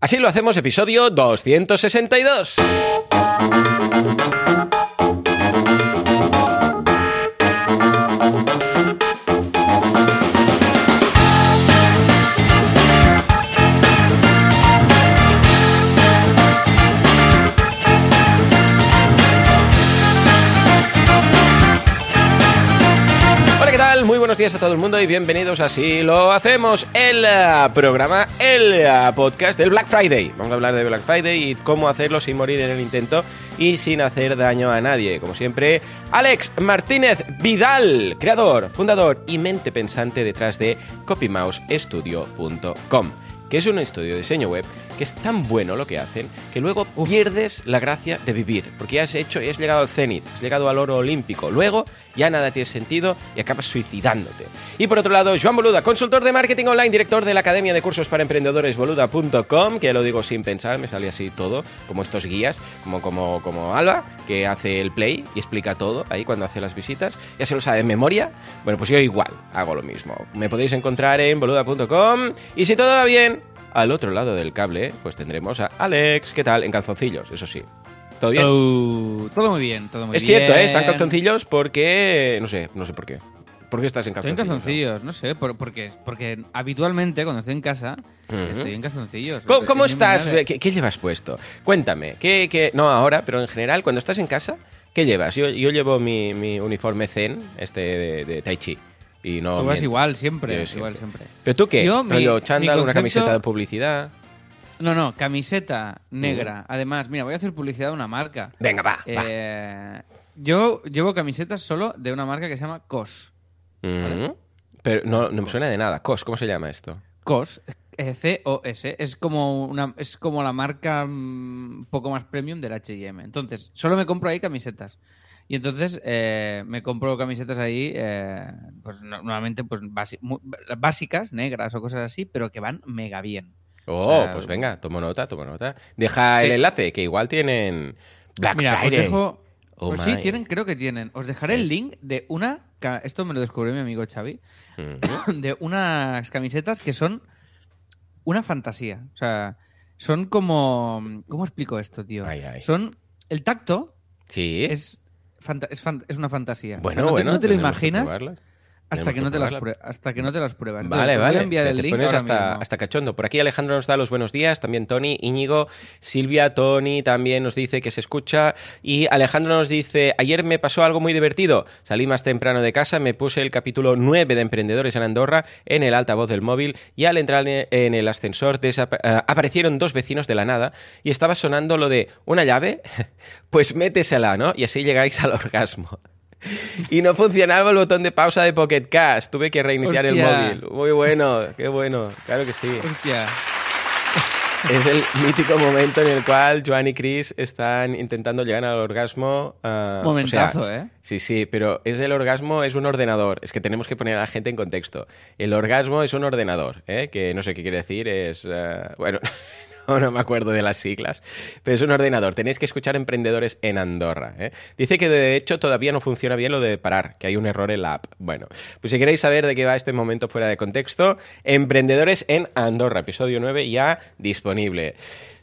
Así lo hacemos, episodio 262. Días a todo el mundo y bienvenidos a Así lo hacemos, el eh, programa, el eh, podcast del Black Friday. Vamos a hablar de Black Friday y cómo hacerlo sin morir en el intento y sin hacer daño a nadie. Como siempre, Alex Martínez Vidal, creador, fundador y mente pensante detrás de copymousestudio.com que es un estudio de diseño web que es tan bueno lo que hacen que luego pierdes la gracia de vivir, porque ya has hecho y has llegado al cenit, has llegado al oro olímpico. Luego ya nada tiene sentido y acabas suicidándote. Y por otro lado, Joan Boluda, consultor de marketing online, director de la Academia de Cursos para Emprendedores boluda.com, que ya lo digo sin pensar, me sale así todo, como estos guías, como, como, como Alba, que hace el play y explica todo ahí cuando hace las visitas, ya se lo sabe de memoria. Bueno, pues yo igual hago lo mismo. Me podéis encontrar en boluda.com y si todo va bien, al otro lado del cable, pues tendremos a Alex, ¿qué tal? En calzoncillos, eso sí. ¿Todo bien? Oh, todo muy bien, todo muy es bien. cierto, ¿eh? Están calzoncillos porque... No sé, no sé por qué. ¿Por qué estás en Estoy en calzoncillos? calzoncillos, no sé, por, porque, porque habitualmente cuando estoy en casa estoy en calzoncillos. ¿Cómo, Es estás? ¿Qué, qué llevas puesto? Cuéntame. ¿qué, qué- No ahora, pero en general, cuando estás en casa, ¿qué llevas? Yo, yo llevo mi, mi uniforme zen, este de, de Tai Chi. Y no Tú vas miento. igual siempre, Yo igual siempre. ¿Pero tú qué? Yo, mi- ¿Rollo chándal, mi una concepto- camiseta de publicidad? No, no, camiseta Mm. negra. Además, mira, voy a hacer publicidad de una marca. Venga, va, va. Eh, yo llevo camisetas solo de una marca que se llama COS. Mm. Pero no, no me suena de nada. COS, ¿cómo se llama esto? COS, eh, C-O-S, es como, una, es como la marca mm, un poco más premium del H&M. Entonces, solo me compro ahí camisetas. Y entonces eh, me compro camisetas ahí, eh, pues no- normalmente pues básicas, negras o cosas así, pero que van mega bien. Oh, sea, pues venga, tomo nota, tomo nota. Deja el enlace, que igual tienen Black Mira, Friday. os dejo... Oh pues sí, tienen, creo que tienen. Os dejaré el link de una... Esto me lo descubrió mi amigo Xavi. De unas camisetas que son una fantasía. O sea, son como... ¿Cómo explico esto, tío? Ay, ay. Son... El tacto Sí. es, es, es una fantasía. Bueno, no te- bueno. no te lo imaginas. Hasta que, no te las hasta que no te las pruebas. Entonces, Vale, os voy a vale. enviar O sea, el te link pones hasta, hasta cachondo. Por aquí Alejandro nos da los buenos días, también Tony, Íñigo, Silvia, Tony también nos dice que se escucha y Alejandro nos dice, ayer me pasó algo muy divertido, salí más temprano de casa, me puse el capítulo 9 de Emprendedores en Andorra en el altavoz del móvil y al entrar en el ascensor eh, aparecieron dos vecinos de la nada y estaba sonando lo de ¿una llave? Pues métesela, ¿no? Y así llegáis al orgasmo. Y no funcionaba el botón de pausa de Pocket Cast. Tuve que reiniciar el Hostia. móvil. Muy bueno, qué bueno. Claro que sí. Hostia. Es el mítico momento en el cual Joan y Chris están intentando llegar al orgasmo. ah, Momentazo, o sea, ¿eh? Sí, sí, pero es el orgasmo, es un ordenador. Es que tenemos que poner a la gente en contexto. El orgasmo es un ordenador, ¿eh? que no sé qué quiere decir, es... ah, bueno, no, no me acuerdo de las siglas, pero es un ordenador. Tenéis que escuchar Emprendedores en Andorra. ¿eh? Dice que de hecho todavía no funciona bien lo de parar, que hay un error en la app. Bueno, pues si queréis saber de qué va este momento fuera de contexto, Emprendedores en Andorra, episodio 9 ya disponible.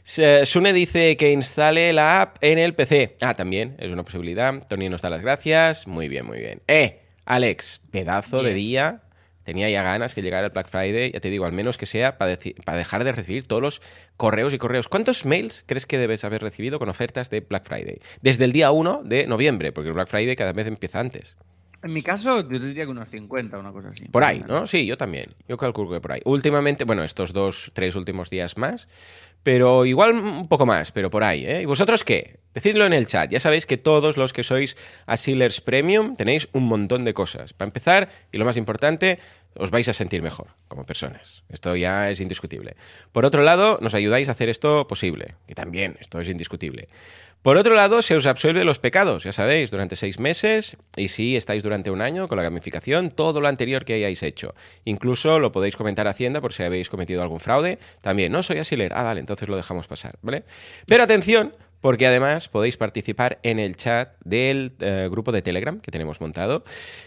Sune dice que instale la app en el PC. Ah, también, es una posibilidad. Tony nos da las gracias. Muy bien, muy bien. Eh, Alex, pedazo de día. Tenía ya ganas que llegara el Black Friday. Ya te digo, al menos que sea para, dejar de recibir todos los correos y correos. ¿Cuántos mails crees que debes haber recibido con ofertas de Black Friday? Desde el día 1 de noviembre, porque el Black Friday cada vez empieza antes. En mi caso, yo te diría que unos 50 una cosa así. Por ahí, ¿no? Sí, yo también. Yo calculo que por ahí. Últimamente, bueno, estos dos, tres últimos días más, pero igual un poco más, pero por ahí, ¿eh? ¿Y vosotros qué? Decidlo en el chat. Ya sabéis que todos los que sois Asilers Premium tenéis un montón de cosas. Para empezar, y lo más importante, os vais a sentir mejor como personas. Esto ya es indiscutible. Por otro lado, nos ayudáis a hacer esto posible, que también, esto es indiscutible. Por otro lado, se os absuelve los pecados, ya sabéis, durante seis meses y si estáis durante un año con la gamificación, todo lo anterior que hayáis hecho. Incluso lo podéis comentar a Hacienda por si habéis cometido algún fraude. También, no soy asiler. Ah, vale, entonces lo dejamos pasar, ¿vale? Pero atención, porque además podéis participar en el chat del eh, grupo de Telegram que tenemos montado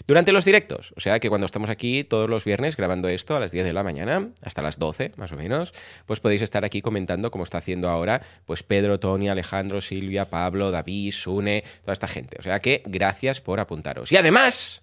durante los directos. O sea que cuando estamos aquí todos los viernes grabando esto a las 10 de la mañana, hasta las 12 más o menos, pues podéis estar aquí comentando como está haciendo ahora pues Pedro, Tony, Alejandro, Silvia, Pablo, David, Sune, toda esta gente. O sea que gracias por apuntaros. Y además...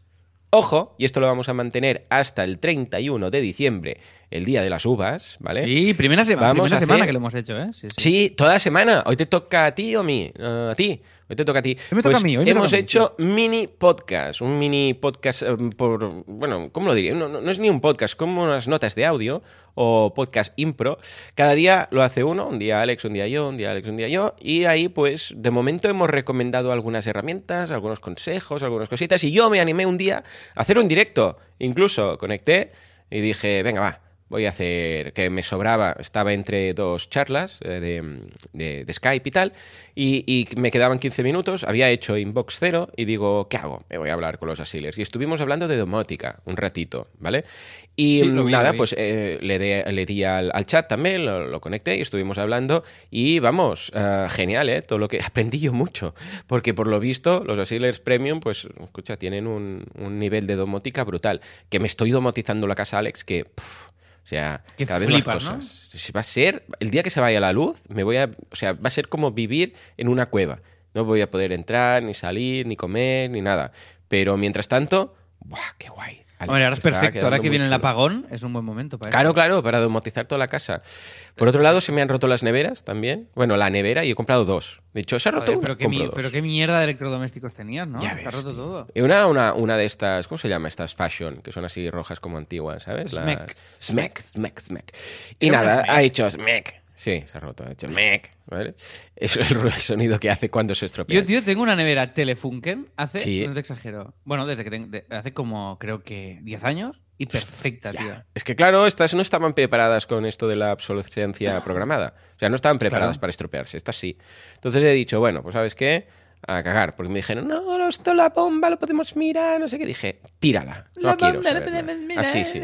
Ojo, y esto lo vamos a mantener hasta el 31 de diciembre, el día de las uvas, ¿vale? Sí, primera, semana Vamos primera semana que lo hemos hecho, ¿eh? Sí, sí. Sí, toda semana. Hoy te toca a ti o a mí. A ti. Hoy te toca a ti. Hoy me toca Pues a mí, hoy me hemos toca a mí, hecho mini podcast. Un mini podcast eh, por. Bueno, ¿cómo lo diría? No, no- no es ni un podcast, como unas notas de audio o podcast impro. Cada día lo hace uno. Un día Alex, un día yo, un día Alex, un día yo. Y ahí, pues, de momento hemos recomendado algunas herramientas, algunos consejos, algunas cositas. Y yo me animé un día a hacer un directo. Incluso conecté y dije, venga, va. Voy a hacer que me sobraba, estaba entre dos charlas eh, de, de- de Skype y tal, y, y me quedaban 15 minutos, había hecho inbox cero y digo, ¿qué hago? Me voy a hablar con los asilers. Y estuvimos hablando de domótica un ratito, ¿vale? Y Sí, vi, nada, pues eh, le, de- le di al, al chat también, lo, lo conecté y estuvimos hablando. Y vamos, eh, genial, ¿eh? Todo lo que aprendí yo mucho. Porque por lo visto, los Asilers Premium, pues, escucha, tienen un, un nivel de domótica brutal. Que me estoy domotizando la casa, Alex, que. pff, o sea, cada vez flipas, más cosas. Va a ser, el día que se vaya la luz, me voy a, o sea, va a ser como vivir en una cueva. No voy a poder entrar, ni salir, ni comer, ni nada. Pero mientras tanto, ¡buah, qué guay! Alex, Hombre, ahora es perfecto. Ahora que viene el apagón, es un buen momento para Claro, eso. claro, para domotizar toda la casa. Por otro lado, se me han roto las neveras también. Bueno, la nevera y he comprado dos. De hecho, se ha roto Joder, una, pero, qué compro mi- dos. pero qué mierda de electrodomésticos tenías, ¿no? Ya Se ha ves, roto tío. todo. Y una, una, una de estas, ¿cómo se llama? Estas fashion, que son así rojas como antiguas, ¿sabes? Smack. Smack, smack, smack. Y Creo nada, ha hecho smack. Sí, se ha roto, ha hecho smack. ¿vale? Eso es el sonido que hace cuando se estropea. Yo, tío, tengo una nevera Telefunken hace, Sí. no te exagero, bueno, desde que tengo, de- hace como, creo que 10 años y perfecta, tío. Ya. Es que claro, estas no estaban preparadas con esto de la obsolescencia programada. O sea, no estaban preparadas Claro. para estropearse. Estas sí. Entonces he dicho, bueno, pues ¿sabes qué? A cagar. Porque me dijeron, no, esto la bomba lo podemos mirar, no sé qué. Dije, tírala. No La quiero bomba la saber podemos nada". mirar. Así, sí.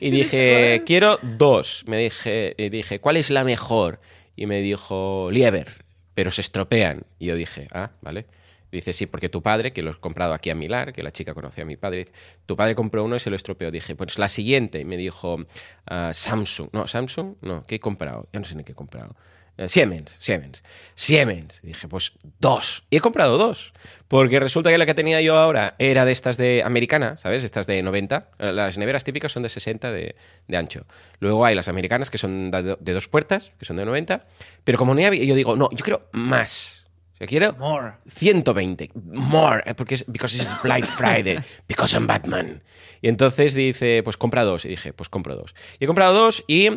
Y dije, quiero dos. Me dije, y dije, ¿cuál es la mejor? Y me dijo, Lieber, pero se estropean. Y yo dije, ah, vale. Dice, sí, porque tu padre, que lo he comprado aquí a Milar, que la chica conoce a mi padre, tu padre compró uno y se lo estropeó. Dije, pues la siguiente. Y me dijo, ah, Samsung. No, Samsung, no, ¿qué he comprado? Ya no sé ni qué he comprado. Eh, Siemens, Siemens, Siemens. Y dije, pues dos. Y he comprado dos. Porque resulta que la que tenía yo ahora era de estas de americana, ¿sabes? Estas de 90. Eh, Las neveras típicas son de 60 de, de ancho. Luego hay las americanas que son de, do- de dos puertas, que son de 90. Pero como no había, yo digo, no, yo quiero más. O sea, quiero More. 120. More. eh, Porque es because it's Black Friday. Because I'm Batman. Y entonces dice, pues compra dos. Y dije, pues compro dos. Y he comprado dos y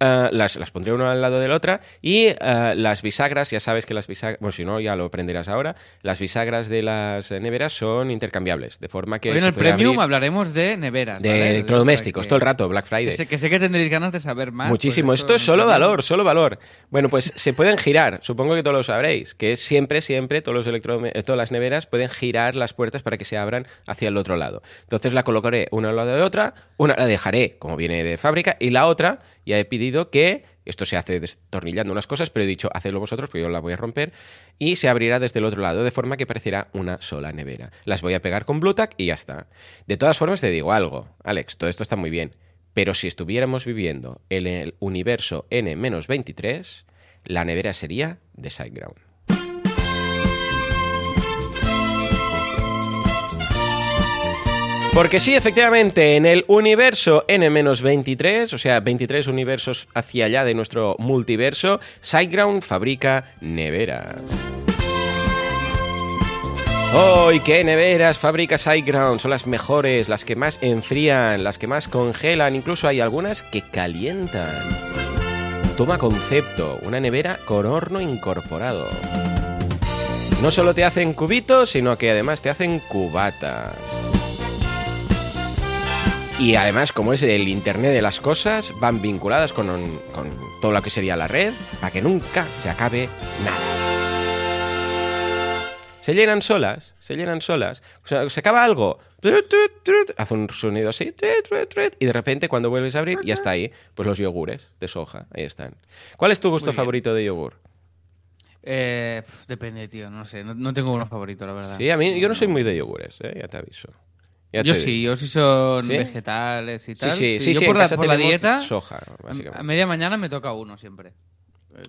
eh, las, las pondré una al lado de la otra. Y eh, las bisagras, ya sabes que las bisagras, bueno, si no, ya lo aprenderás ahora. Las bisagras de las neveras son intercambiables. De forma que Hoy en el Premium abrir hablaremos de neveras. de ¿vale? electrodomésticos Que- todo el rato, Black Friday. Que sé, que sé que tendréis ganas de saber más. Muchísimo. pues Esto es solo valor, solo valor. Bueno, pues se pueden girar. Supongo que todos lo sabréis. Que siempre, siempre, todos los electrodome- eh, todas las neveras pueden girar las puertas para que se abran hacia el otro lado. Entonces la colocaré una al lado de otra, una la dejaré como viene de fábrica y la otra ya he pedido que esto se hace destornillando unas cosas, pero he dicho, hacedlo vosotros, porque yo la voy a romper, y se abrirá desde el otro lado, de forma que parecerá una sola nevera. Las voy a pegar con Bluetack y ya está. De todas formas, te digo algo, Alex, todo esto está muy bien, pero si estuviéramos viviendo en el universo N-23, la nevera sería de SiteGround. Porque sí, efectivamente, en el universo N-23, o sea, 23 universos hacia allá de nuestro multiverso, SiteGround fabrica neveras. ¡Oh, y qué neveras fabrica SiteGround! Son las mejores, las que más enfrían, las que más congelan, incluso hay algunas que calientan. Toma concepto, una nevera con horno incorporado. No solo te hacen cubitos, sino que además te hacen cubatas. Y además, como es el Internet de las cosas, van vinculadas con, con todo lo que sería la red para que nunca se acabe nada. Se llenan solas, se llenan solas. O sea, se acaba algo, hace un sonido así, y de repente cuando vuelves a abrir ya está ahí, pues los yogures de soja, ahí están. ¿Cuál es tu gusto favorito de yogur? Eh, depende, tío, no sé. No, no tengo uno favorito, la verdad. Sí, a mí yo no soy muy de yogures, ¿eh? ya te aviso. Ya Yo sí, digo. yo sí son ¿Sí? vegetales y Sí, tal. sí, sí, yo sí, por en la, por la dieta, soja, a básicamente. media mañana me toca uno siempre.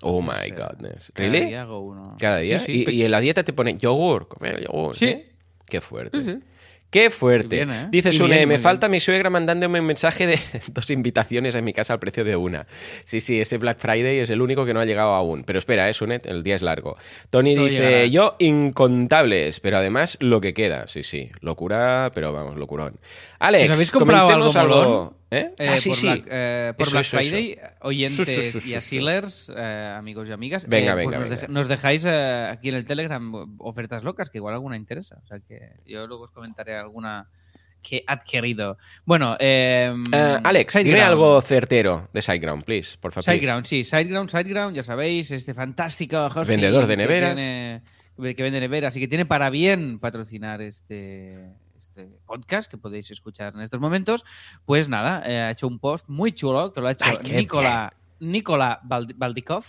Oh my eh, goodness. cada ¿Really? día hago uno. Cada día. Y, y en la dieta te pone yogur, comer yogur. Sí. Qué fuerte. Sí, sí. Qué fuerte. Bien, ¿eh? Dice Sune, bien, me falta mi suegra mandándome un mensaje de dos invitaciones en mi casa al precio de una. Sí, sí, ese Black Friday es el único que no ha llegado aún. Pero espera, eh, Sune, el día es largo. Tony Todo dice, llegará. yo incontables, pero además lo que queda. Sí, sí, locura, pero vamos, locurón. Alex, ¿Os habéis comprado algo. ¿Eh? Eh, ah, sí, por sí. Black, eh, por Eso, Black eso, eso. Friday, oyentes y asilers, eh, amigos y amigas, Venga, eh, venga, pues nos, venga. nos dejáis eh, aquí en el Telegram ofertas locas, que igual alguna interesa. O sea que yo luego os comentaré alguna que he adquirido. Bueno, eh, Eh, Alex, dime Sideground. algo certero de SiteGround, please, por favor. Sideground, sí, Sideground, Sideground, ya sabéis, este fantástico hosting Vendedor de que neveras. tiene- que vende neveras y que tiene para bien patrocinar este, este podcast que podéis escuchar en estos momentos. Pues nada, eh, ha hecho un post muy chulo que lo ha hecho Ay, Nicola, Nicola Bald- Baldikov.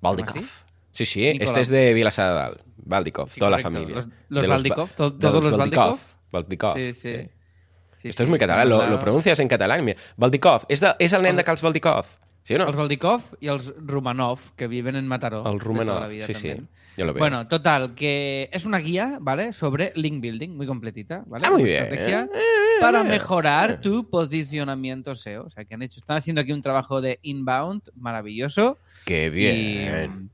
Baldikov. Sí, sí, Nicola. este es de Vilasadal, Baldikov, Sí, toda la familia. Los- los Baldikov, Ba- todos los Baldikov. Baldikov. Sí, sí. sí. Sí, Esto es muy catalán, lo, pronuncias en catalán. Baldikov, és, de, és el nen de Carls Baldikov, sí o no? Els Baldikov y los Rumanov, que viven en Mataró. El de toda la vida sí, sí, también. yo lo veo. Bueno, total, que es una guía, ¿vale? Sobre link building, muy completita, ¿vale? Ah, muy Una bien. Estrategia Eh, para eh, mejorar eh. tu posicionamiento SEO. O sea, que han hecho, están haciendo aquí un trabajo de inbound maravilloso. Qué bien.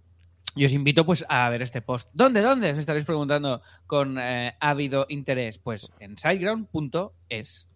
y os invito pues a ver este post. ¿Dónde, dónde? Os estaréis preguntando con eh, ávido interés. Pues en siteground.es.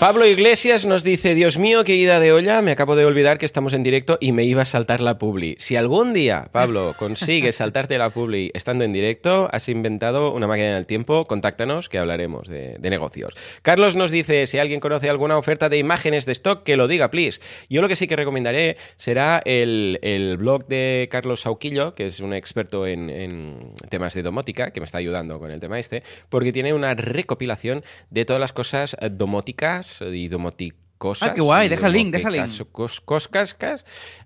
Pablo Iglesias nos dice, Dios mío, qué ida de olla, me acabo de olvidar que estamos en directo y me iba a saltar la publi. Si algún día, Pablo, consigues saltarte la publi estando en directo, has inventado una máquina del tiempo, contáctanos que hablaremos de, de negocios. Carlos nos dice, si alguien conoce alguna oferta de imágenes de stock, que lo diga, please. Yo lo que sí que recomendaré será el, el blog de Carlos Sauquillo, que es un experto en, en temas de domótica, que me está ayudando con el tema este, porque tiene una recopilación de todas las cosas eh, y eh, domoticosas. Ah, qué guay, deja el link, deja el link. Cos,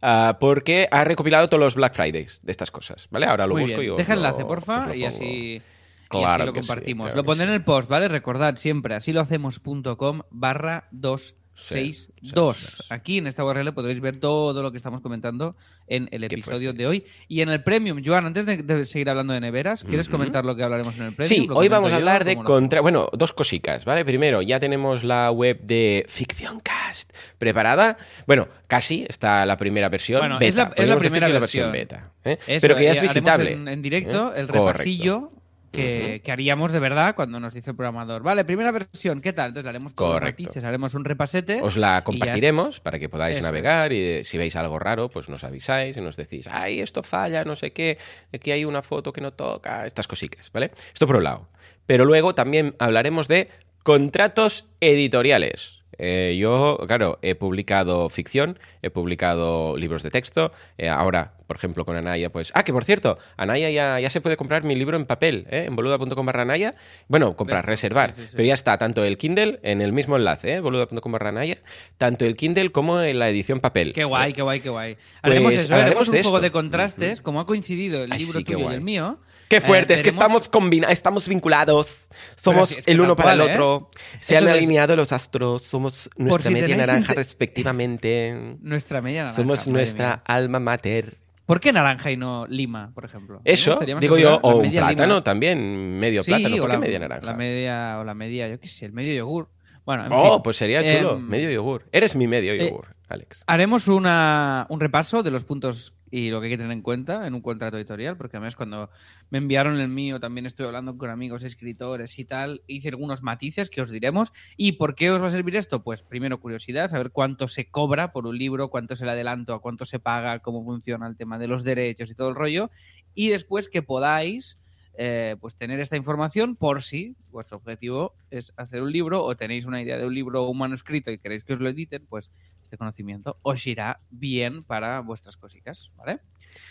ah, porque ha recopilado todos los Black Fridays de estas cosas, ¿vale? Ahora lo Muy busco y os Deja lo, enlace, porfa, y así... Claro lo compartimos. Lo pondré en el post, ¿vale? Recordad siempre, así lo hacemos.com barra 2 6.2. Aquí en esta URL podréis ver todo lo que estamos comentando en el episodio de hoy. Y en el Premium, Joan, antes de, seguir hablando de neveras, ¿quieres comentar lo que hablaremos en el Premium? Sí, hoy vamos a hablar de contra... Bueno, dos cositas, ¿vale? Primero, ya tenemos la web de Ficción Cast preparada. Bueno, casi está la primera versión bueno. Es la, primera versión. Beta. ¿eh? Pero que ya es visitable. En, ¿eh? directo el repasillo que, que haríamos de verdad cuando nos dice el programador. Vale, primera versión, ¿qué tal? Entonces haremos todos los Correcto. matices, haremos un repasete. Os la compartiremos para que podáis Eso navegar y eh, si veis algo raro, pues nos avisáis y nos decís, ay, esto falla, no sé qué, aquí hay una foto que no toca, estas cositas, ¿vale? Esto por un lado. Pero luego también hablaremos de contratos editoriales. Eh, yo, claro, he publicado ficción, he publicado libros de texto. eh, ahora, por ejemplo, con Anaya, pues. Ah, que por cierto, Anaya ya, ya se puede comprar mi libro en papel, ¿eh? en boluda.com barra Anaya. Bueno, comprar, reservar. sí, sí, sí. Pero ya está, tanto el Kindle en el mismo enlace, ¿eh? boluda.com barra Anaya, tanto el Kindle como en la edición papel. Qué guay, ¿eh? qué guay, qué guay. Haremos Pues eso, hablaremos haremos un esto. de contrastes, como ha coincidido el libro tuyo y el mío. Qué fuerte, eh, es que estamos estamos vinculados, somos sí, es que el uno para el ¿eh? otro, se han alineado los astros, somos nuestra si media naranja respectivamente, Nuestra media naranja. somos nuestra mía. alma mater. ¿Por qué naranja y no lima, por ejemplo? Eso, digo yo, o un plátano lima. también, medio Sí, plátano, ¿por qué la- media naranja? La media, o la media, yo qué sé, el medio yogur. Bueno, en oh, fin. pues sería chulo, Em, medio yogur. Eres mi medio eh, yogur, Alex. Haremos una, un repaso de los puntos y lo que hay que tener en cuenta en un contrato editorial, porque además cuando me enviaron el mío también estoy hablando con amigos escritores y tal, hice algunos matices que os diremos. ¿Y por qué os va a servir esto? Pues primero curiosidad, saber cuánto se cobra por un libro, cuánto es el adelanto, a cuánto se paga, cómo funciona el tema de los derechos y todo el rollo. Y después que podáis eh, pues tener esta información por si vuestro objetivo es hacer un libro o tenéis una idea de un libro o un manuscrito y queréis que os lo editen, pues este conocimiento os irá bien para vuestras cositas, ¿vale?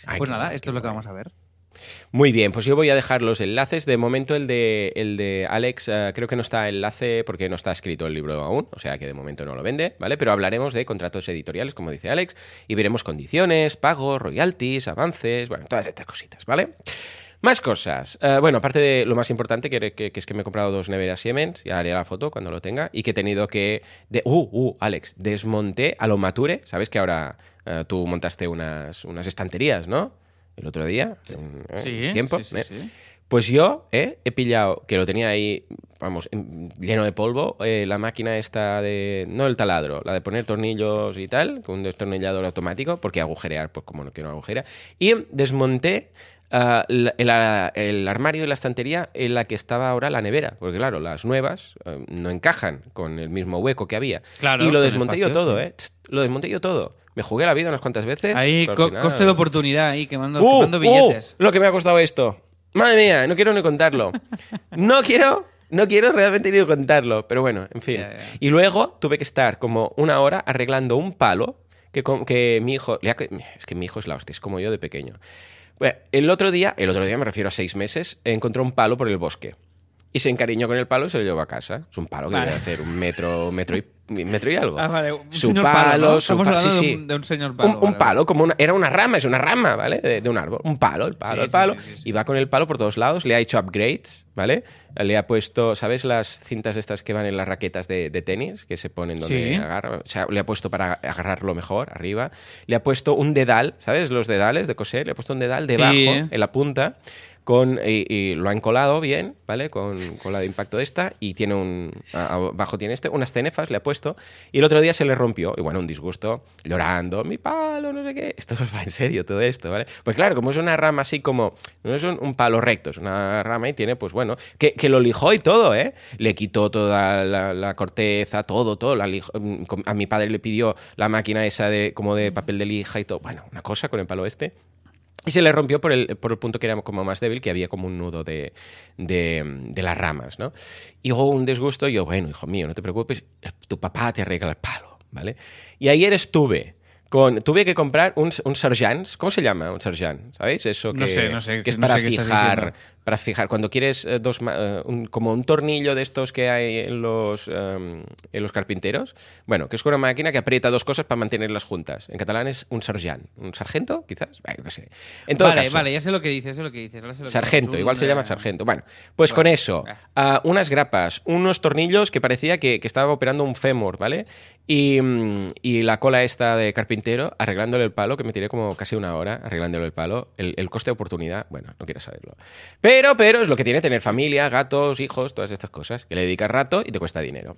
Ay, pues nada, esto es lo que vamos a ver. Muy bien, pues yo voy a dejar los enlaces. De momento el de, el de Alex eh, creo que no está enlace porque no está escrito el libro aún, o sea que de momento no lo vende, ¿vale? Pero hablaremos de contratos editoriales, como dice Alex, y veremos condiciones, pagos, royalties, avances, bueno, todas estas cositas, ¿vale? Más cosas. Eh, bueno, aparte de lo más importante, que, que- que es que me he comprado dos neveras Siemens, ya haré la foto cuando lo tenga, y que he tenido que... De, uh, uh, Alex, desmonté a lo mature. Sabes que ahora eh, tú montaste unas, unas estanterías, ¿no? El otro día, eh, Sí, tiempo. ¿eh? sí. Pues yo eh, he pillado, que lo tenía ahí, vamos, en- lleno de polvo, la máquina esta de, no el taladro, la de poner tornillos y tal, con un destornillador automático, porque agujerear, pues como no quiero agujerear, y desmonté ah, la- el, ah, el armario y la estantería en la que estaba ahora la nevera, porque claro, las nuevas eh, no encajan con el mismo hueco que había. Claro, y lo desmonté yo todo. ¿eh? Lo desmonté yo todo. Me jugué la vida unas cuantas veces. Ahí, co- final- coste de oportunidad, ahí, quemando, ¡Uh! quemando ¡Uh! billetes. lo que me ha costado esto. Madre mía, no quiero ni contarlo. No quiero, no quiero realmente ni contarlo. Pero bueno, en fin. Ya, ya. Y luego tuve que estar como una hora arreglando un palo que, que mi hijo. Es que mi hijo es la hostia, es como yo de pequeño. Bueno, el otro día, el otro día me refiero a seis meses, encontró un palo por el bosque. Y se encariñó con el palo y se lo llevó a casa. Es un palo que Vale. debe hacer un metro, metro y, metro y algo. Ah, vale, un Su señor palo, ¿no? su Estamos pa- hablando sí, de, un, de un señor palo. Un, palo, vale. como una, era una rama, es una rama, ¿vale? De, de un árbol. Un palo, el palo, Sí, el palo. sí. Y va con el palo por todos lados. Le ha hecho upgrades, ¿vale? Le ha puesto, ¿sabes las cintas estas que van en las raquetas de, de tenis? Que se ponen donde agarra. O sea, le ha puesto para agarrarlo mejor, arriba. Le ha puesto un dedal, ¿sabes? Los dedales de coser. Le ha puesto un dedal debajo, en la punta. Con, y, y lo ha encolado bien, ¿vale? Con, con la de impacto de esta. Y tiene un. Abajo tiene este, unas cenefas, le ha puesto. Y el otro día se le rompió. Y bueno, un disgusto, llorando, mi palo, no sé qué. Esto nos va en serio, todo esto, ¿vale? Pues claro, como es una rama así como. No es un, palo recto, es una rama y tiene, pues bueno. Que, que lo lijó y todo, ¿eh? Le quitó toda la, la corteza, todo, todo. La lijó- mm, a mi padre le pidió la máquina esa de como de papel de lija y todo. Bueno, una cosa con el palo este. Y se le rompió por el, por el punto que era como más débil, que había como un nudo de, de, de las ramas, ¿no? Y hubo un disgusto, y yo, bueno, hijo mío, no te preocupes, tu papá te arregla el palo, ¿vale? Y ayer estuve con... Tuve que comprar un, un serjans, ¿cómo se llama un serjant? ¿Sabéis? Eso que, No sé, no sé, que es no para fijar... Para fijar, cuando quieres eh, dos, eh, un- como un tornillo de estos que hay en los, em, en los carpinteros, bueno, que es una máquina que aprieta dos cosas para mantenerlas juntas. En catalán es un. ¿Un sargento, quizás? Bueno, yo qué sé. En todo vale, caso, vale, ya sé lo que dices, sé lo que dices. lo Sargento, igual se llama eh, sargento. Bueno, pues bueno, con eso, ah, unas grapas, unos tornillos que parecía que, que estaba operando un fémur, ¿vale? Y, mm, y la cola esta de carpintero arreglándole el palo, que me tiré como casi una hora arreglándole el palo. El, el coste de oportunidad, bueno, no quiero saberlo. Pero, pero es lo que tiene tener familia, gatos, hijos, todas estas cosas, que le dedicas rato y te cuesta dinero.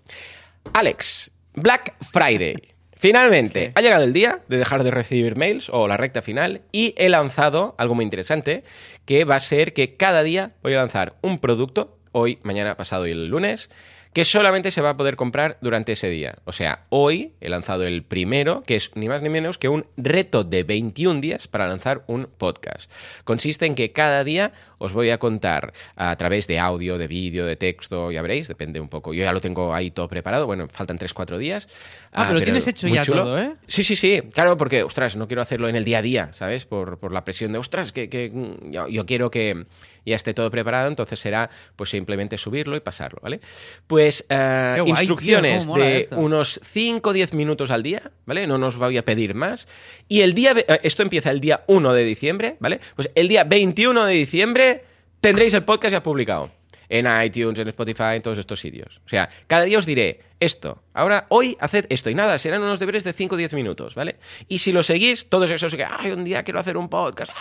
Alex, Black Friday. Finalmente, ha llegado el día de dejar de recibir mails o la recta final y he lanzado algo muy interesante que va a ser que cada día voy a lanzar un producto, hoy, mañana, pasado y el lunes, que solamente se va a poder comprar durante ese día. O sea, hoy he lanzado el primero, que es ni más ni menos que un reto de 21 días para lanzar un podcast. Consiste en que cada día os voy a contar a través de audio, de vídeo, de texto, ya veréis, depende un poco. Yo ya lo tengo ahí todo preparado, bueno, faltan 3-4 días. Ah, pero tienes hecho ya todo, ¿eh? Sí, sí, sí. Claro, porque, ostras, no quiero hacerlo en el día a día, ¿sabes? Por, por la presión de, ostras, que, que, mm, yo, yo quiero que ya esté todo preparado, entonces será pues simplemente subirlo y pasarlo, ¿vale? Pues eh, guay, tío, instrucciones de esto. unos 5 o 10 minutos al día, ¿vale? No nos voy a pedir más. Y el día, eh, esto empieza el día 1 de diciembre, ¿vale? Pues el día 21 de diciembre tendréis el podcast ya publicado. En iTunes, en Spotify, en todos estos sitios. O sea, cada día os diré esto. Ahora, hoy, haced esto. Y nada, serán unos deberes de 5 o 10 minutos, ¿vale? Y si lo seguís, todos esos que, ay, un día quiero hacer un podcast.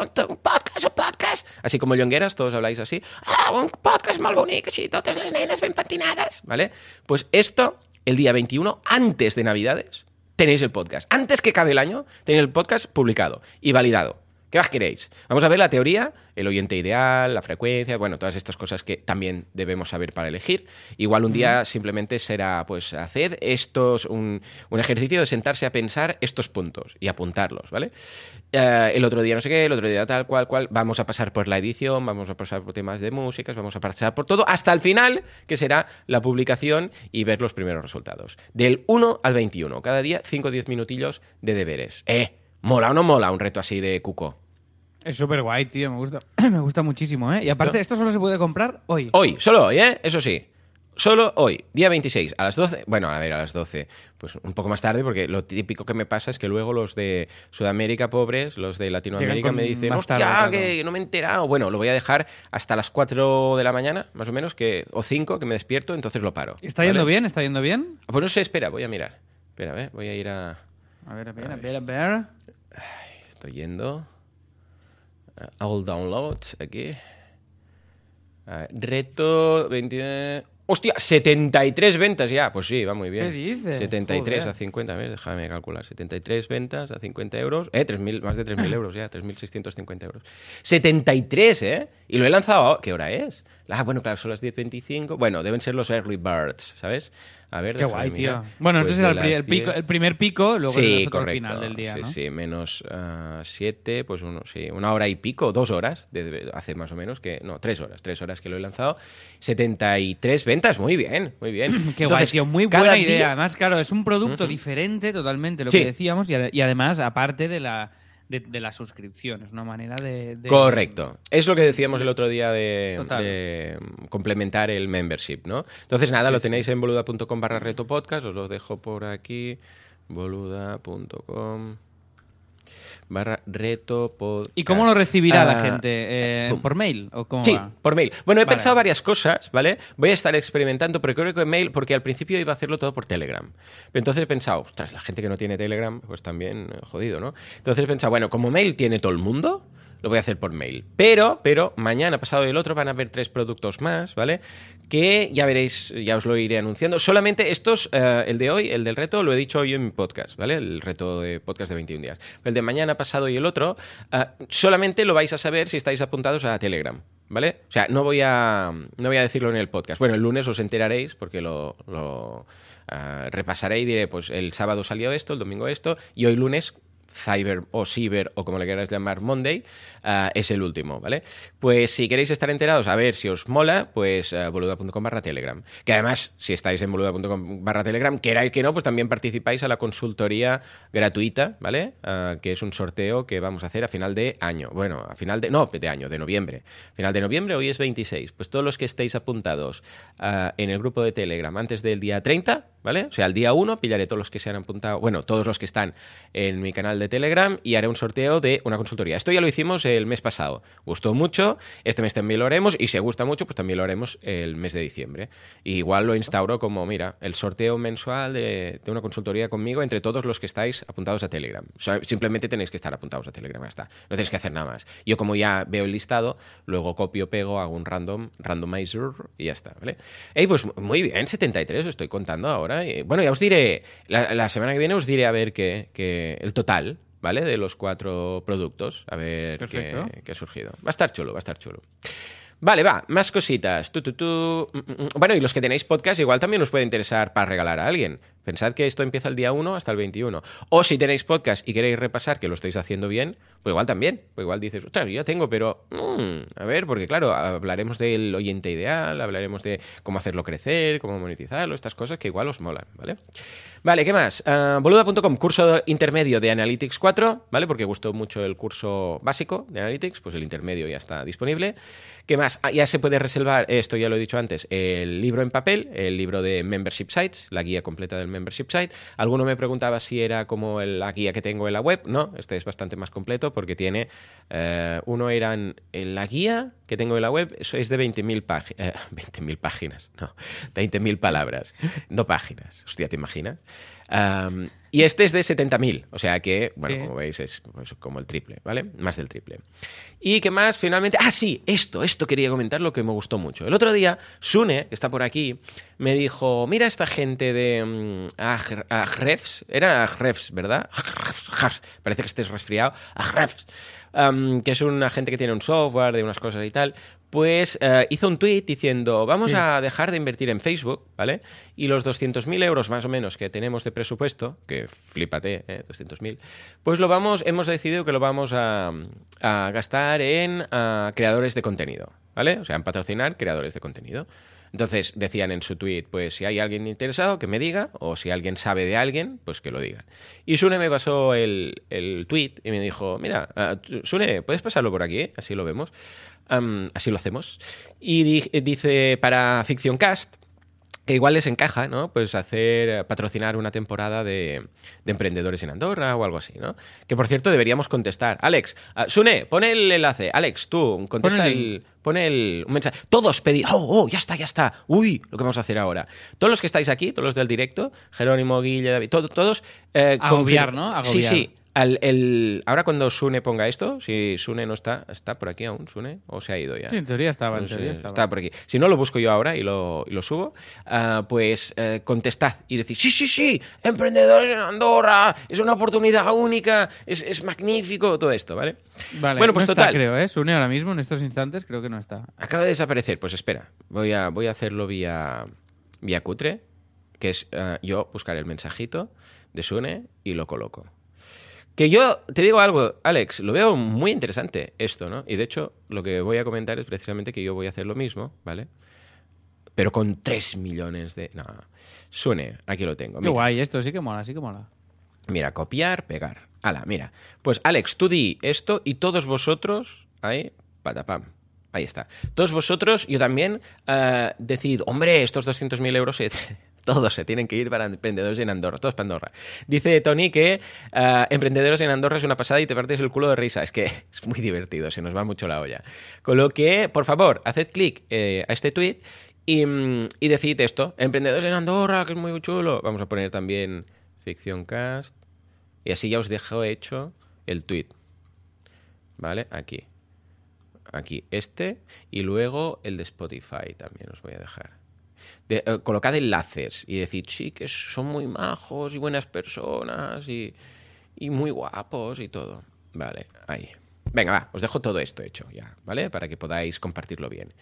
Un podcast, un podcast. Así como Llongueras, todos habláis así. Ah, un podcast molt bonic, així, totes les nenes ben patinades. ¿Vale? Pues esto, el día 21, antes de Navidades, tenéis el podcast. Antes que acabe el año, tenéis el podcast publicado y validado. ¿Qué más queréis? Vamos a ver la teoría, el oyente ideal, la frecuencia, bueno, todas estas cosas que también debemos saber para elegir. Igual un día simplemente será, pues, haced estos, un, un ejercicio de sentarse a pensar estos puntos y apuntarlos, ¿vale? Eh, el otro día no sé qué, el otro día tal, cual, cual. Vamos a pasar por la edición, vamos a pasar por temas de músicas, vamos a pasar por todo, hasta el final, que será la publicación y ver los primeros resultados. Del 1 al 21, cada día 5 o 10 minutillos de deberes. ¡Eh! ¿Mola o no mola un reto así de cuco? Es súper guay, tío. Me gusta, me gusta muchísimo, ¿eh? Y aparte, esto solo se puede comprar hoy. Hoy, solo hoy, ¿eh? Eso sí. Solo hoy, día 26, a las 12. Bueno, a ver, a las 12. Pues un poco más tarde, porque lo típico que me pasa es que luego los de Sudamérica pobres, los de Latinoamérica, me dicen, hostia, tarde, claro". que no me he enterado. Bueno, lo voy a dejar hasta las 4 de la mañana, más o menos, que, o 5, que me despierto, entonces lo paro. ¿Está ¿vale? yendo bien? ¿Está yendo bien? Pues no sé, espera, voy a mirar. Espera, a ver, voy a ir a. A ver, a ver, a ver, a ver. Estoy yendo. All Downloads, aquí. Reto 20. ¡Hostia! 73 ventas ya. Pues sí, va muy bien. ¿Qué dices? 73 Joder. a 50. A ver, déjame calcular. 73 ventas a 50 euros. Eh, 3.000, más de 3.000 euros ya. 3.650 euros. 73, ¿eh? Y lo he lanzado. ¿Qué hora es? Ah, bueno, claro, son las 10.25. Bueno, deben ser los early birds, ¿sabes? A ver, Qué guay, mirar. tío. Bueno, Pues este es el, pri- las el pico- 10. el primer pico, luego sí, el final del día, sí, ¿no? sí, menos 7, pues uno, sí, una hora y pico, dos horas, de- hace más o menos que, no, tres horas, tres horas que lo he lanzado. 73 ventas, muy bien, muy bien. Qué guay, Entonces, tío. Muy buena día- idea. Además, claro, es un producto diferente totalmente, lo Sí. que decíamos, y además, aparte de la, de, de la suscripción, es una manera de... de- Correcto. Es lo que decíamos el otro día de, de complementar el membership, ¿no? Entonces, nada, Sí, lo sí. tenéis en boluda.com barra reto podcast, os lo dejo por aquí, boluda.com barra reto podcast. ¿Y cómo lo recibirá la Ah, gente? Eh. ¿Por mail? ¿O cómo Sí, va? por mail. Bueno, he Vale. pensado varias cosas, ¿vale? Voy a estar experimentando, pero creo que en mail, porque al principio iba a hacerlo todo por Telegram. Entonces he pensado, ostras, la gente que no tiene Telegram, pues también eh, jodido, ¿no? Entonces he pensado, bueno, como mail tiene todo el mundo, lo voy a hacer por mail. Pero, pero, mañana, pasado y el otro van a haber tres productos más, ¿vale? Que ya veréis, ya os lo iré anunciando. Solamente estos, eh, el de hoy, el del reto, lo he dicho hoy en mi podcast, ¿vale? El reto de podcast de 21 días. El de mañana, pasado y el otro, eh, solamente lo vais a saber si estáis apuntados a Telegram. ¿Vale? O sea, no voy a, no voy a decirlo en el podcast. Bueno, el lunes os enteraréis porque lo, ah, repasaré y diré, pues el sábado salió esto, el domingo esto, y hoy lunes Cyber o Cyber o como le queráis llamar Monday ah, es el último, ¿vale? Pues si queréis estar enterados a ver si os mola, pues uh, boluda.com barra telegram. Que además, si estáis en boluda.com barra telegram, queráis que no, pues también participáis a la consultoría gratuita, ¿vale? Ah, que es un sorteo que vamos a hacer a final de año. Bueno, a final de, no, de año, de noviembre. Final de noviembre, hoy es 26. Pues todos los que estéis apuntados ah, en el grupo de Telegram antes del día 30, ¿vale? O sea, el día 1 pillaré todos los que se han apuntado, bueno, todos los que están en mi canal de Telegram y haré un sorteo de una consultoría. Esto ya lo hicimos el mes pasado. Gustó mucho, este mes también lo haremos y si gusta mucho, pues también lo haremos el mes de diciembre. Y igual lo instauro como, mira, el sorteo mensual de, de una consultoría conmigo entre todos los que estáis apuntados a Telegram. Simplemente tenéis que estar apuntados a Telegram, ya está. No tenéis que hacer nada más. Yo como ya veo el listado, luego copio, pego, hago un random, randomizer y ya está, ¿vale? Pues muy bien, 73, os estoy contando ahora. Bueno, ya os diré, la, la semana que viene os diré a ver qué- el total, ¿vale? De los cuatro productos, a ver qué, qué ha surgido. Va a estar chulo, va a estar chulo. Vale, va, más cositas. Tú, tú, tú. Bueno, y los que tenéis podcast igual también os puede interesar para regalar a alguien. Pensad que esto empieza el día 1 hasta el 21. O si tenéis podcast y queréis repasar que lo estáis haciendo bien, pues igual también. Pues igual dices, ostras, yo ya tengo, pero mm, a ver, porque claro, hablaremos del oyente ideal, hablaremos de cómo hacerlo crecer, cómo monetizarlo, estas cosas que igual os molan, ¿vale? Vale, ¿qué más? Ah, boluda.com, curso intermedio de Analytics 4, ¿vale? Porque gustó mucho el curso básico de Analytics, pues el intermedio ya está disponible. ¿Qué más? Ah, ya se puede reservar, esto ya lo he dicho antes, el libro en papel, el libro de Membership Sites, la guía completa del Membership Site. Alguno me preguntaba si era como la guía que tengo en la web. No, este es bastante más completo porque tiene, eh, uno eran en la guía que tengo en la web, eso es de 20.000 páginas, 20.000 páginas, no, 20.000 palabras, no páginas. Hostia, ¿te imaginas? Am, y este es de 70.000, o sea que, bueno, Sí. como veis, es pues, como el triple, ¿vale? Más del triple. ¿Y qué más? Finalmente, ah, sí, esto, esto quería comentar lo que me gustó mucho. El otro día, Sune, que está por aquí, me dijo, mira esta gente de mm, Agrefs, era Agrefs, ¿verdad? Agrefs, parece que estés resfriado. Agrefs, que es una gente que tiene un software de unas cosas y tal, pues eh, hizo un tweet diciendo, vamos Sí. a dejar de invertir en Facebook, ¿vale? Y los 200.000 euros más o menos que tenemos de presupuesto, que flipate, ¿eh? 200.000, pues lo vamos, hemos decidido que lo vamos a, a gastar en creadores de contenido, ¿vale? O sea, en patrocinar creadores de contenido. Entonces decían en su tweet, pues si hay alguien interesado, que me diga, o si alguien sabe de alguien, pues que lo diga. Y Sune me pasó el, el tweet y me dijo, mira, uh, Sune, ¿puedes pasarlo por aquí? Así lo vemos. Así lo hacemos. Y di dice para Ficción Cast, que igual les encaja, ¿no? Pues hacer, eh, patrocinar una temporada de, de, emprendedores en Andorra o algo así, ¿no? Que por cierto deberíamos contestar. Alex, uh, Sune, pon el enlace. Alex, tú, contesta pon el, el, pone el un mensaje. Todos pedid, oh, oh, ya está, ya está. Uy, lo que vamos a hacer ahora. Todos los que estáis aquí, todos los del directo, Jerónimo, Guille, David, todo, todos. Eh, Agobiar, ¿no? Agobiar. Sí, sí. Al, el, ahora cuando Sune ponga esto, si Sune no está, ¿está por aquí aún Sune? ¿O se ha ido ya? Sí, en teoría estaba, en teoría estaba. Está por aquí. Si no, lo busco yo ahora y lo, y lo subo. Uh, pues uh, contestad y decid, sí, sí, sí, emprendedores en Andorra, es una oportunidad única, es, es magnífico, todo esto, ¿vale? Vale, bueno, pues no total. Está, creo, ¿eh? Sune ahora mismo, en estos instantes, creo que no está. Acaba de desaparecer, pues espera, voy a, voy a hacerlo vía, vía cutre, que es uh, yo buscar el mensajito de Sune y lo coloco. Que yo te digo algo, Alex, lo veo muy interesante esto, ¿no? Y de hecho, lo que voy a comentar es precisamente que yo voy a hacer lo mismo, ¿vale? Pero con 3 millones de. No. Sune, aquí lo tengo. Qué guay, esto sí que mola, sí que mola. Mira, copiar, pegar. Hala, mira. Pues Alex, tú di esto y todos vosotros. Ahí, patapam. Ahí está. Todos vosotros, yo también, uh, decid, hombre, estos 200.000 euros todos se tienen que ir para emprendedores en Andorra, todos para Andorra. Dice Tony que uh, emprendedores en Andorra es una pasada y te partes el culo de risa. Es que es muy divertido, se nos va mucho la olla. Con lo que, por favor, haced clic eh, a este tweet y, y decid esto, emprendedores en Andorra, que es muy chulo. Vamos a poner también ficción cast y así ya os dejo hecho el tweet. ¿Vale? Aquí. Aquí este y luego el de Spotify también os voy a dejar. De, eh, colocad enlaces y decir, sí, que son muy majos y buenas personas y, y, muy guapos y todo. Vale, ahí. Venga, va, os dejo todo esto hecho ya, ¿vale? Para que podáis compartirlo bien.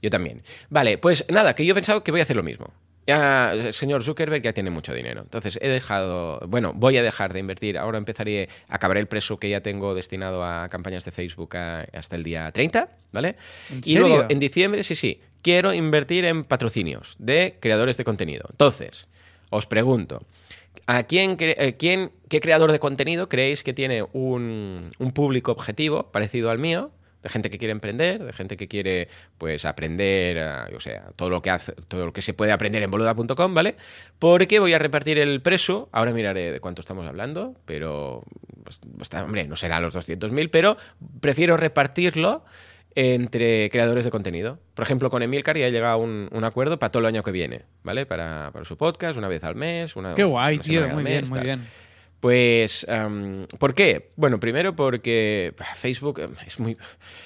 Yo también. Vale, pues nada, que yo he pensado que voy a hacer lo mismo. Ya, el señor Zuckerberg ya tiene mucho dinero. Entonces he dejado, bueno, voy a dejar de invertir. Ahora empezaré, acabaré el preso que ya tengo destinado a campañas de Facebook a, hasta el día 30, ¿vale? ¿En y serio? luego en diciembre, sí, sí, quiero invertir en patrocinios de creadores de contenido. Entonces, os pregunto, ¿a quién, eh, quién qué creador de contenido creéis que tiene un, un público objetivo parecido al mío? de gente que quiere emprender, de gente que quiere pues aprender, uh, o sea, todo lo que hace, todo lo que se puede aprender en boluda.com, ¿vale? Porque voy a repartir el preso, ahora miraré de cuánto estamos hablando, pero pues, hombre, no será los 200.000, pero prefiero repartirlo entre creadores de contenido. Por ejemplo, con Emilcar ya he llegado a un, un, acuerdo para todo el año que viene, ¿vale? Para, para su podcast, una vez al mes, una Qué guay, una tío, muy al bien, mes, muy tal. bien. Pues, um, ¿por qué? Bueno, primero porque Facebook eh, es muy.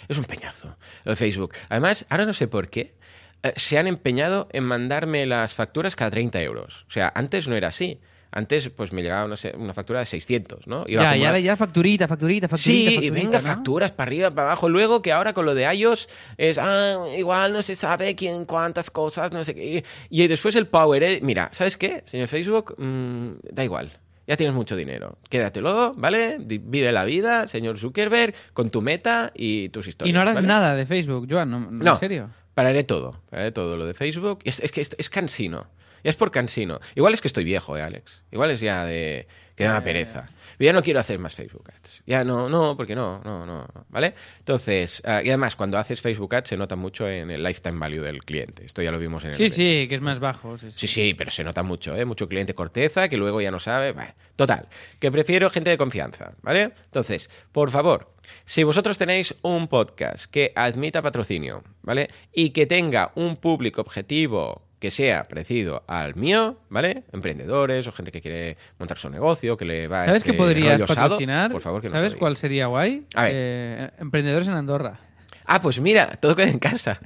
es un peñazo. El Facebook. Además, ahora no sé por qué. eh, se han empeñado en mandarme las facturas cada 30 euros. O sea, antes no era así. Antes, pues me llegaba una, una factura de 600, ¿no? Iba Ya, como y a- ahora ya facturita, facturita, facturita. Sí, y facturita, venga, ¿no? facturas para arriba, para abajo. Luego que ahora con lo de iOS es, ah, igual no se sabe quién, cuántas cosas, no sé qué. Y después el Power, ¿eh? Mira, ¿sabes qué, señor Facebook? Mm, da igual. Ya tienes mucho dinero. Quédatelo, ¿vale? Vive la vida, señor Zuckerberg, con tu meta y tus historias. Y no harás ¿vale? nada de Facebook, Joan, no, no, No. ¿en serio? Pararé todo, pararé todo lo de Facebook. Es, es que es, es cansino. Ya es por cansino. Igual es que estoy viejo, ¿eh, Alex? Igual es ya de... que da pereza. Yo ya no quiero hacer más Facebook Ads. Ya no, no, porque no, no, no. ¿Vale? Entonces, ah, y además, cuando haces Facebook Ads se nota mucho en el lifetime value del cliente. Esto ya lo vimos en el Sí, evento. sí, que es más bajo. Sí, Sí, sí, pero se nota mucho, ¿eh? Mucho cliente corteza que luego ya no sabe. Bueno, total, que prefiero gente de confianza, ¿vale? Entonces, por favor, si vosotros tenéis un podcast que admita patrocinio, ¿vale? Y que tenga un público objetivo que sea parecido al mío, ¿vale? Emprendedores o gente que quiere montar su negocio, que le va ¿Sabes este qué podrías osado, patrocinar? por favor, que ¿Sabes cuál sería guay? A ver. Eh, emprendedores en Andorra. Ah, pues mira, todo queda en casa.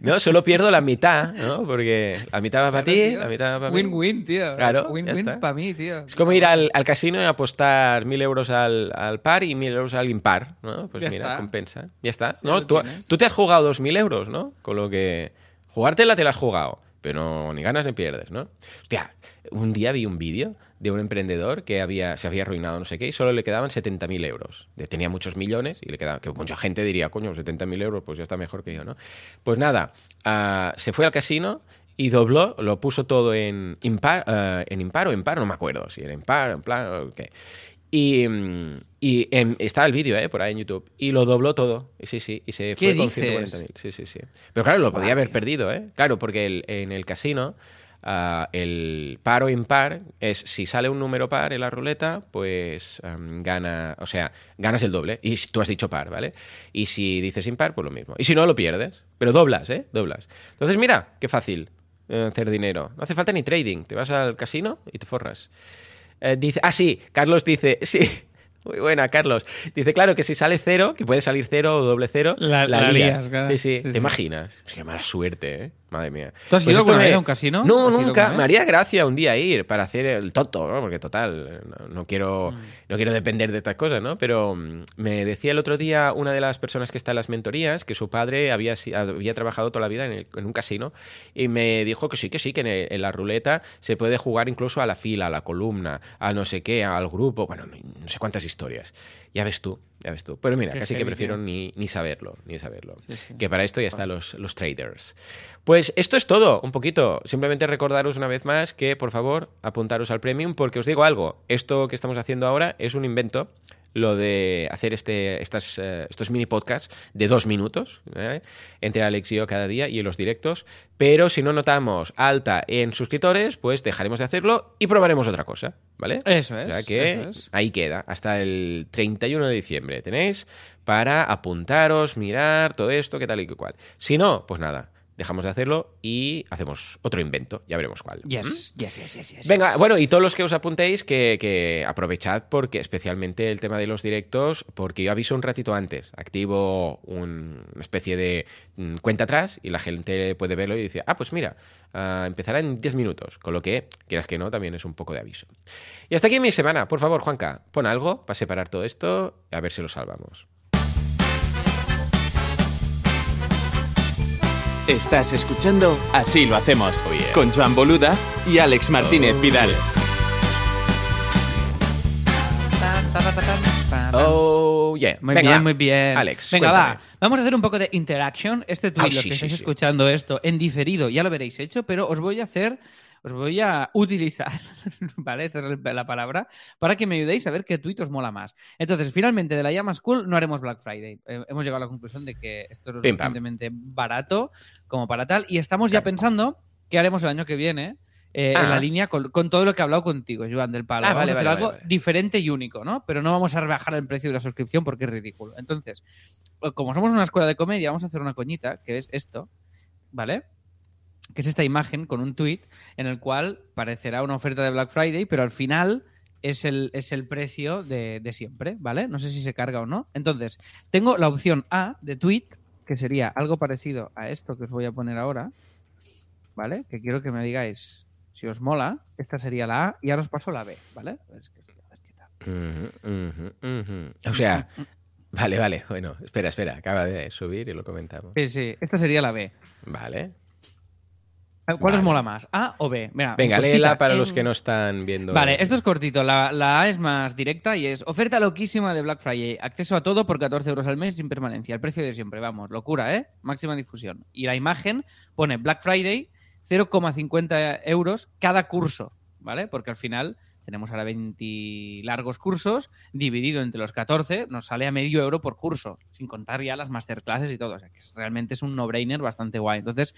No, solo pierdo la mitad, ¿no? Porque la mitad va para ti, Tío, la mitad va para mí. Win-win, tío. Claro, Win-win para mí, tío. Es como ir al, al casino y apostar mil euros al, al par y mil euros al impar, ¿no? Pues Ya mira, está. compensa. Ya está. ¿no? Tú, tú te has jugado dos mil euros, ¿no? Con lo que... Jugártela te la has jugado. pero ni ganas ni pierdes, ¿no? Hostia, un día vi un vídeo de un emprendedor que había, se había arruinado no sé qué y solo le quedaban 70.000 euros. Tenía muchos millones y le quedaba, que mucha gente diría, coño, 70.000 euros, pues ya está mejor que yo, ¿no? Pues nada, uh, se fue al casino y dobló, lo puso todo en impar, uh, en impar o en par, no me acuerdo si era impar, en plan, okay. Y, y en, está el vídeo, ¿eh? Por ahí en YouTube. Y lo dobló todo. Y sí, sí. Y se fue con 140.000. Sí, sí, sí. Pero claro, lo podía haber perdido, ¿eh? Claro, porque el, en el casino Uh, el par o impar es si sale un número par en la ruleta, pues um, gana, o sea, ganas el doble. Y tú has dicho par, ¿vale? Y si dices impar, pues lo mismo. Y si no, lo pierdes. Pero doblas, ¿eh? Doblas. Entonces, mira, qué fácil eh, hacer dinero. No hace falta ni trading. Te vas al casino y te forras. Eh, dice, ah, sí, Carlos dice, sí. Muy buena, Carlos. Dice, claro, que si sale cero, que puede salir cero o doble cero, la, la, la lías. lías, claro. Sí, sí, Sí, ¿Te sí. imaginas? Es que mala suerte, ¿eh? Madre mía. ¿Tú has Pues ido alguna vez a un casino? No, ¿Has ido nunca. Me haría gracia un día ir para hacer el tonto, ¿no? Porque total, no, no quiero, Mm. no quiero depender de estas cosas, ¿no? Pero mm, me decía el otro día una de las personas que está en las mentorías que su padre había, había trabajado toda la vida en, el- en un casino y me dijo que sí, que sí, que en, el- en la ruleta se puede jugar incluso a la fila, a la columna, a no sé qué, al grupo, bueno, no, no sé cuántas historias. Ya ves tú, ya ves tú. Pero mira, Qué casi que prefiero ni, ni saberlo, ni saberlo. Sí, sí. Que para esto ya están los, los traders. Pues esto es todo, un poquito. Simplemente recordaros una vez más que, por favor, apuntaros al premium, porque os digo algo, esto que estamos haciendo ahora es un invento. Lo de hacer este, estas, eh, estos mini podcasts de dos minutos entre Alex y yo cada día y en los directos. Pero si no notamos alta en suscriptores, pues dejaremos de hacerlo y probaremos otra cosa. ¿Vale? Eso es. O sea que eso es. ahí queda, hasta el 31 de diciembre tenéis para apuntaros, mirar todo esto, qué tal y qué cual. Si no, pues nada, dejamos de hacerlo y hacemos otro invento, ya veremos cuál. ¿Mm? Yes, yes, yes, yes, yes, Venga, yes. bueno, y todos los que os apuntéis, que, que aprovechad porque, especialmente el tema de los directos, porque yo aviso un ratito antes, activo un- una especie de mm, cuenta atrás y la gente puede verlo y dice, ah, pues mira, ah, empezará en 10 minutos, con lo que, quieras que no, también es un poco de aviso. Y hasta aquí mi semana, por favor, Juanca, pon algo para separar todo esto, a ver si lo salvamos. Estás escuchando Así lo hacemos Oh, yeah. con Joan Boluda y Alex Martínez Oh, Vidal. Oh, yeah. Muy Venga, bien, muy bien. Alex, Venga, cuéntame. va. Vamos a hacer un poco de interaction. Este tweet, los sí, que sí, estáis sí. escuchando esto en diferido, ya lo veréis hecho, pero os voy a hacer, os voy a utilizar, ¿vale? Esta es la palabra, para que me ayudéis a ver qué tweet os mola más. Entonces, finalmente, de la llama School no haremos Black Friday. Eh, hemos llegado a la conclusión de que esto es lo suficientemente barato como para tal, y estamos ya pensando qué haremos el año que viene. eh, Ah. En la línea con, con todo lo que he hablado contigo, Joan del Palo. Ah, Vamos vale, a hacer vale, algo vale. diferente y único, ¿no? Pero no vamos a rebajar el precio de la suscripción porque es ridículo. Entonces, como somos una escuela de comedia, vamos a hacer una coñita, que es esto, ¿vale? Que es esta imagen con un tweet en el cual parecerá una oferta de Black Friday, pero al final es el, es el precio de, de siempre, ¿vale? No sé si se carga o no. Entonces, tengo la opción A de tweet, que sería algo parecido a esto que os voy a poner ahora, ¿vale? Que quiero que me digáis si os mola. Esta sería la A y ahora os paso la B, ¿vale? Es que- a ver qué tal. O sea, vale, vale, bueno, espera, espera, acaba de subir y lo comentamos. Sí, sí, esta sería la B. Vale. ¿Cuál os Vale. mola más? ¿A o B? Mira, Venga, léela para los que no están viendo. Vale, esto es cortito. La, la A es más directa y es oferta loquísima de Black Friday. Acceso a todo por 14 euros al mes sin permanencia. El precio de siempre, vamos, locura, ¿eh? Máxima difusión. Y la imagen pone Black Friday 0,50 euros cada curso, ¿vale? Porque al final tenemos ahora 20 largos cursos, dividido entre los 14, nos sale a medio euro por curso, sin contar ya las masterclasses y todo. O sea, que realmente es un no-brainer bastante guay. Entonces,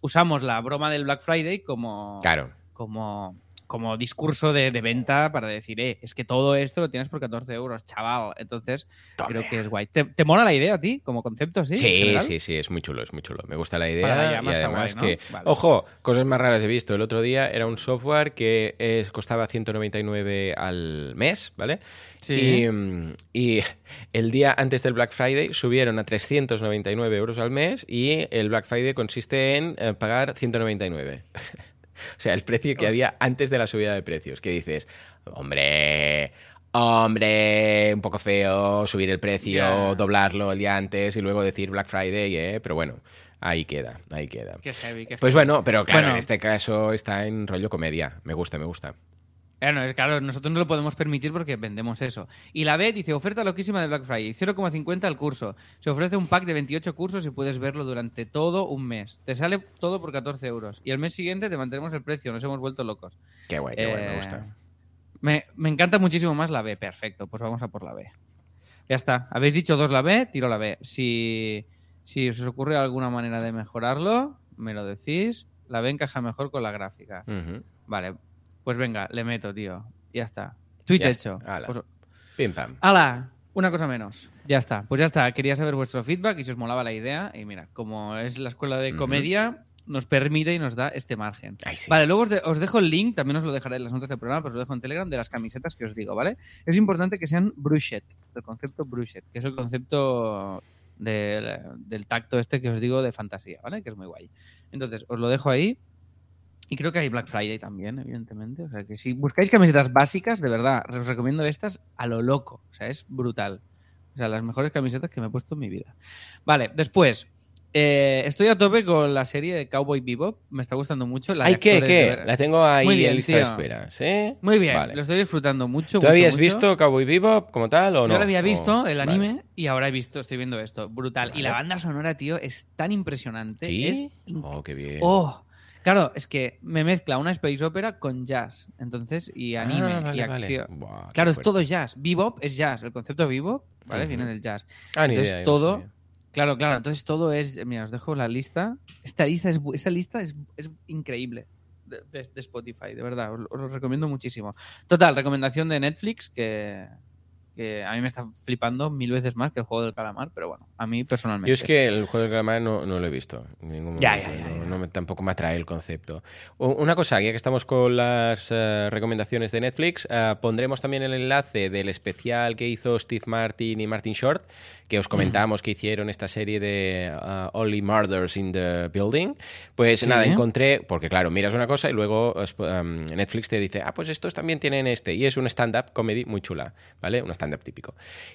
usamos la broma del Black Friday como, Claro. como, como discurso de, de venta para decir, eh, es que todo esto lo tienes por 14 euros, chaval. Entonces, creo que es guay. ¿Te, te mola la idea a ti como concepto, sí? Sí, sí, sí, es muy chulo, es muy chulo. Me gusta la idea. Y además guay, ¿no? que, Vale. ojo, cosas más raras he visto. El otro día era un software que es- costaba 199 al mes, ¿vale? Sí. Y, y el día antes del Black Friday subieron a 399 euros al mes y el Black Friday consiste en eh, pagar 199. O sea, el precio que Hostia. había antes de la subida de precios. Que dices, hombre, hombre, un poco feo subir el precio, doblarlo el día antes y luego decir Black Friday, ¿eh? Pero bueno, Ahí queda, ahí queda. Qué heavy, qué Pues bueno, pero claro, Bueno. en este caso está en rollo comedia. Me gusta, me gusta. Bueno, es claro, nosotros no lo podemos permitir porque vendemos eso. Y la B dice, oferta loquísima de Black Friday, 0,50 al curso. Se ofrece un pack de 28 cursos y puedes verlo durante todo un mes. Te sale todo por 14 euros. Y al mes siguiente te mantenemos el precio, nos hemos vuelto locos. Qué guay, qué guay, me Eh, gusta. Me, me encanta muchísimo más la B, perfecto, pues vamos a por la B. Ya está, habéis dicho dos la B, tiro la B. Si, si os ocurre alguna manera de mejorarlo, me lo decís. La B encaja mejor con la gráfica. Vale, pues venga, le meto, tío. Ya está. Tweet Ya hecho. ala. Pues- Pim pam. ¡Hala! Una cosa menos. Ya está. Pues ya está. Quería saber vuestro feedback y si os molaba la idea. Y mira, como es la escuela de comedia, nos permite y nos da este margen. Ay, sí. Vale, luego os, de- os dejo el link, también os lo dejaré en las notas del programa, pero os lo dejo en Telegram de las camisetas que os digo, ¿vale? Es importante que sean brushed, el concepto brushed, que es el concepto del, del tacto este que os digo de fantasía, ¿vale? Que es muy guay. Entonces, os lo dejo ahí. Y creo que hay Black Friday también, evidentemente. O sea, que si buscáis camisetas básicas, de verdad, os recomiendo estas a lo loco. O sea, es brutal. O sea, las mejores camisetas que me he puesto en mi vida. Vale, después. eh, estoy a tope con la serie de Cowboy Bebop. Me está gustando mucho. La Ay, ¿qué? de ¿Qué? La tengo ahí bien, en lista de espera. ¿Sí? Muy bien, Vale. lo estoy disfrutando mucho. ¿Tú habías mucho. visto Cowboy Bebop como tal o no? Yo lo había visto, O- el vale. anime, y ahora he visto, estoy viendo esto. Brutal. Y la banda sonora, tío, es tan impresionante. ¿Sí? Es Oh, qué bien. Oh, claro, es que me mezcla una space opera con jazz, entonces, y anime, Ah, vale, y vale. acción. Buah, qué Claro, es fuerte. todo jazz. Bebop es jazz. El concepto bebop, ¿vale? Viene del jazz. Ah, ni Entonces idea, todo, claro, claro. Entonces todo es, mira, os dejo la lista. Esta lista es, bu- esta lista es, es increíble de, de- de Spotify, de verdad. Os, os lo recomiendo muchísimo. Total, recomendación de Netflix que, que a mí me está flipando mil veces más que el juego del calamar, pero bueno, a mí personalmente. Yo es que el juego del calamar no, no lo he visto. En ningún Ya, momento. ya, ya, No- ya. no me- tampoco me atrae el concepto. Una cosa, ya que estamos con las eh, recomendaciones de Netflix, eh, pondremos también el enlace del especial que hizo Steve Martin y Martin Short, que os comentamos que hicieron esta serie de uh, Only Murders in the Building. Pues Sí. nada, encontré, porque claro, miras una cosa y luego um, Netflix te dice, ah, pues estos también tienen este. Y es un stand-up comedy muy chula, ¿vale? Un stand-up típico.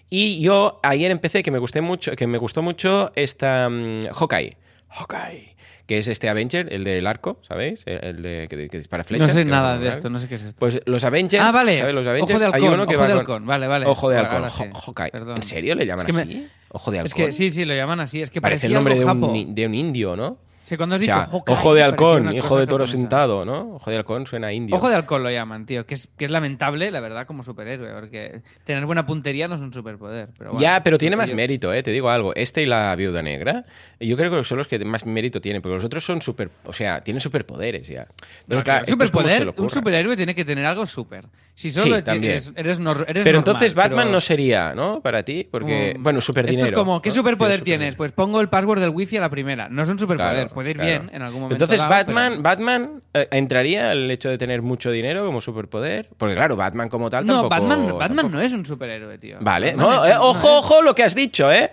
Y yo ayer empecé, que me, gusté mucho, que me gustó mucho esta mm, Hawkeye. Hawkeye. Que es este Avenger, el del arco, ¿sabéis? El, de, que, que dispara no flechas. sé que nada de esto, no sé qué es esto. Pues los Avengers, ah, vale. ¿sabes? Los Avengers, Ojo de halcón, hay uno que ojo va de con- halcón. Vale, vale. Ojo de halcón, sí. Hawkeye. ¿En serio le llaman Es que me- así? Ojo de halcón. Es que sí, sí, lo llaman así. Es que Parece el nombre de un, de un indio, ¿no? Sí, cuando has O dicho sea, Hawkeye, ojo de halcón, hijo de toro sentado, ¿no? Ojo de halcón suena indio. Ojo de halcón lo llaman, tío, que es, que es lamentable, la verdad, como superhéroe, porque tener buena puntería no es un superpoder. Pero bueno, ya, pero tiene más yo- mérito, ¿eh? Te digo algo. Este y la viuda negra, yo creo que son los que más mérito tienen, porque los otros son super... O sea, tienen superpoderes ya. Pero claro, es superpoder, un superhéroe tiene que tener algo super. Si Sí, solo también. eres, eres, Pero normal, entonces Batman pero- no sería, ¿no? Para ti, porque... Mm, bueno, super dinero. Esto es como, ¿qué ¿no? superpoder Tienes tienes? Pues pongo el password del wifi a la primera. No es un superpoder, Claro, puede ir claro. bien en algún momento. Entonces dado, Batman, pero- Batman eh, entraría el hecho de tener mucho dinero como superpoder, porque claro, Batman como tal No, tampoco. Batman, Batman tampoco. no es un superhéroe, tío. Vale, no, eh, ojo, ojo lo que has dicho, ¿eh?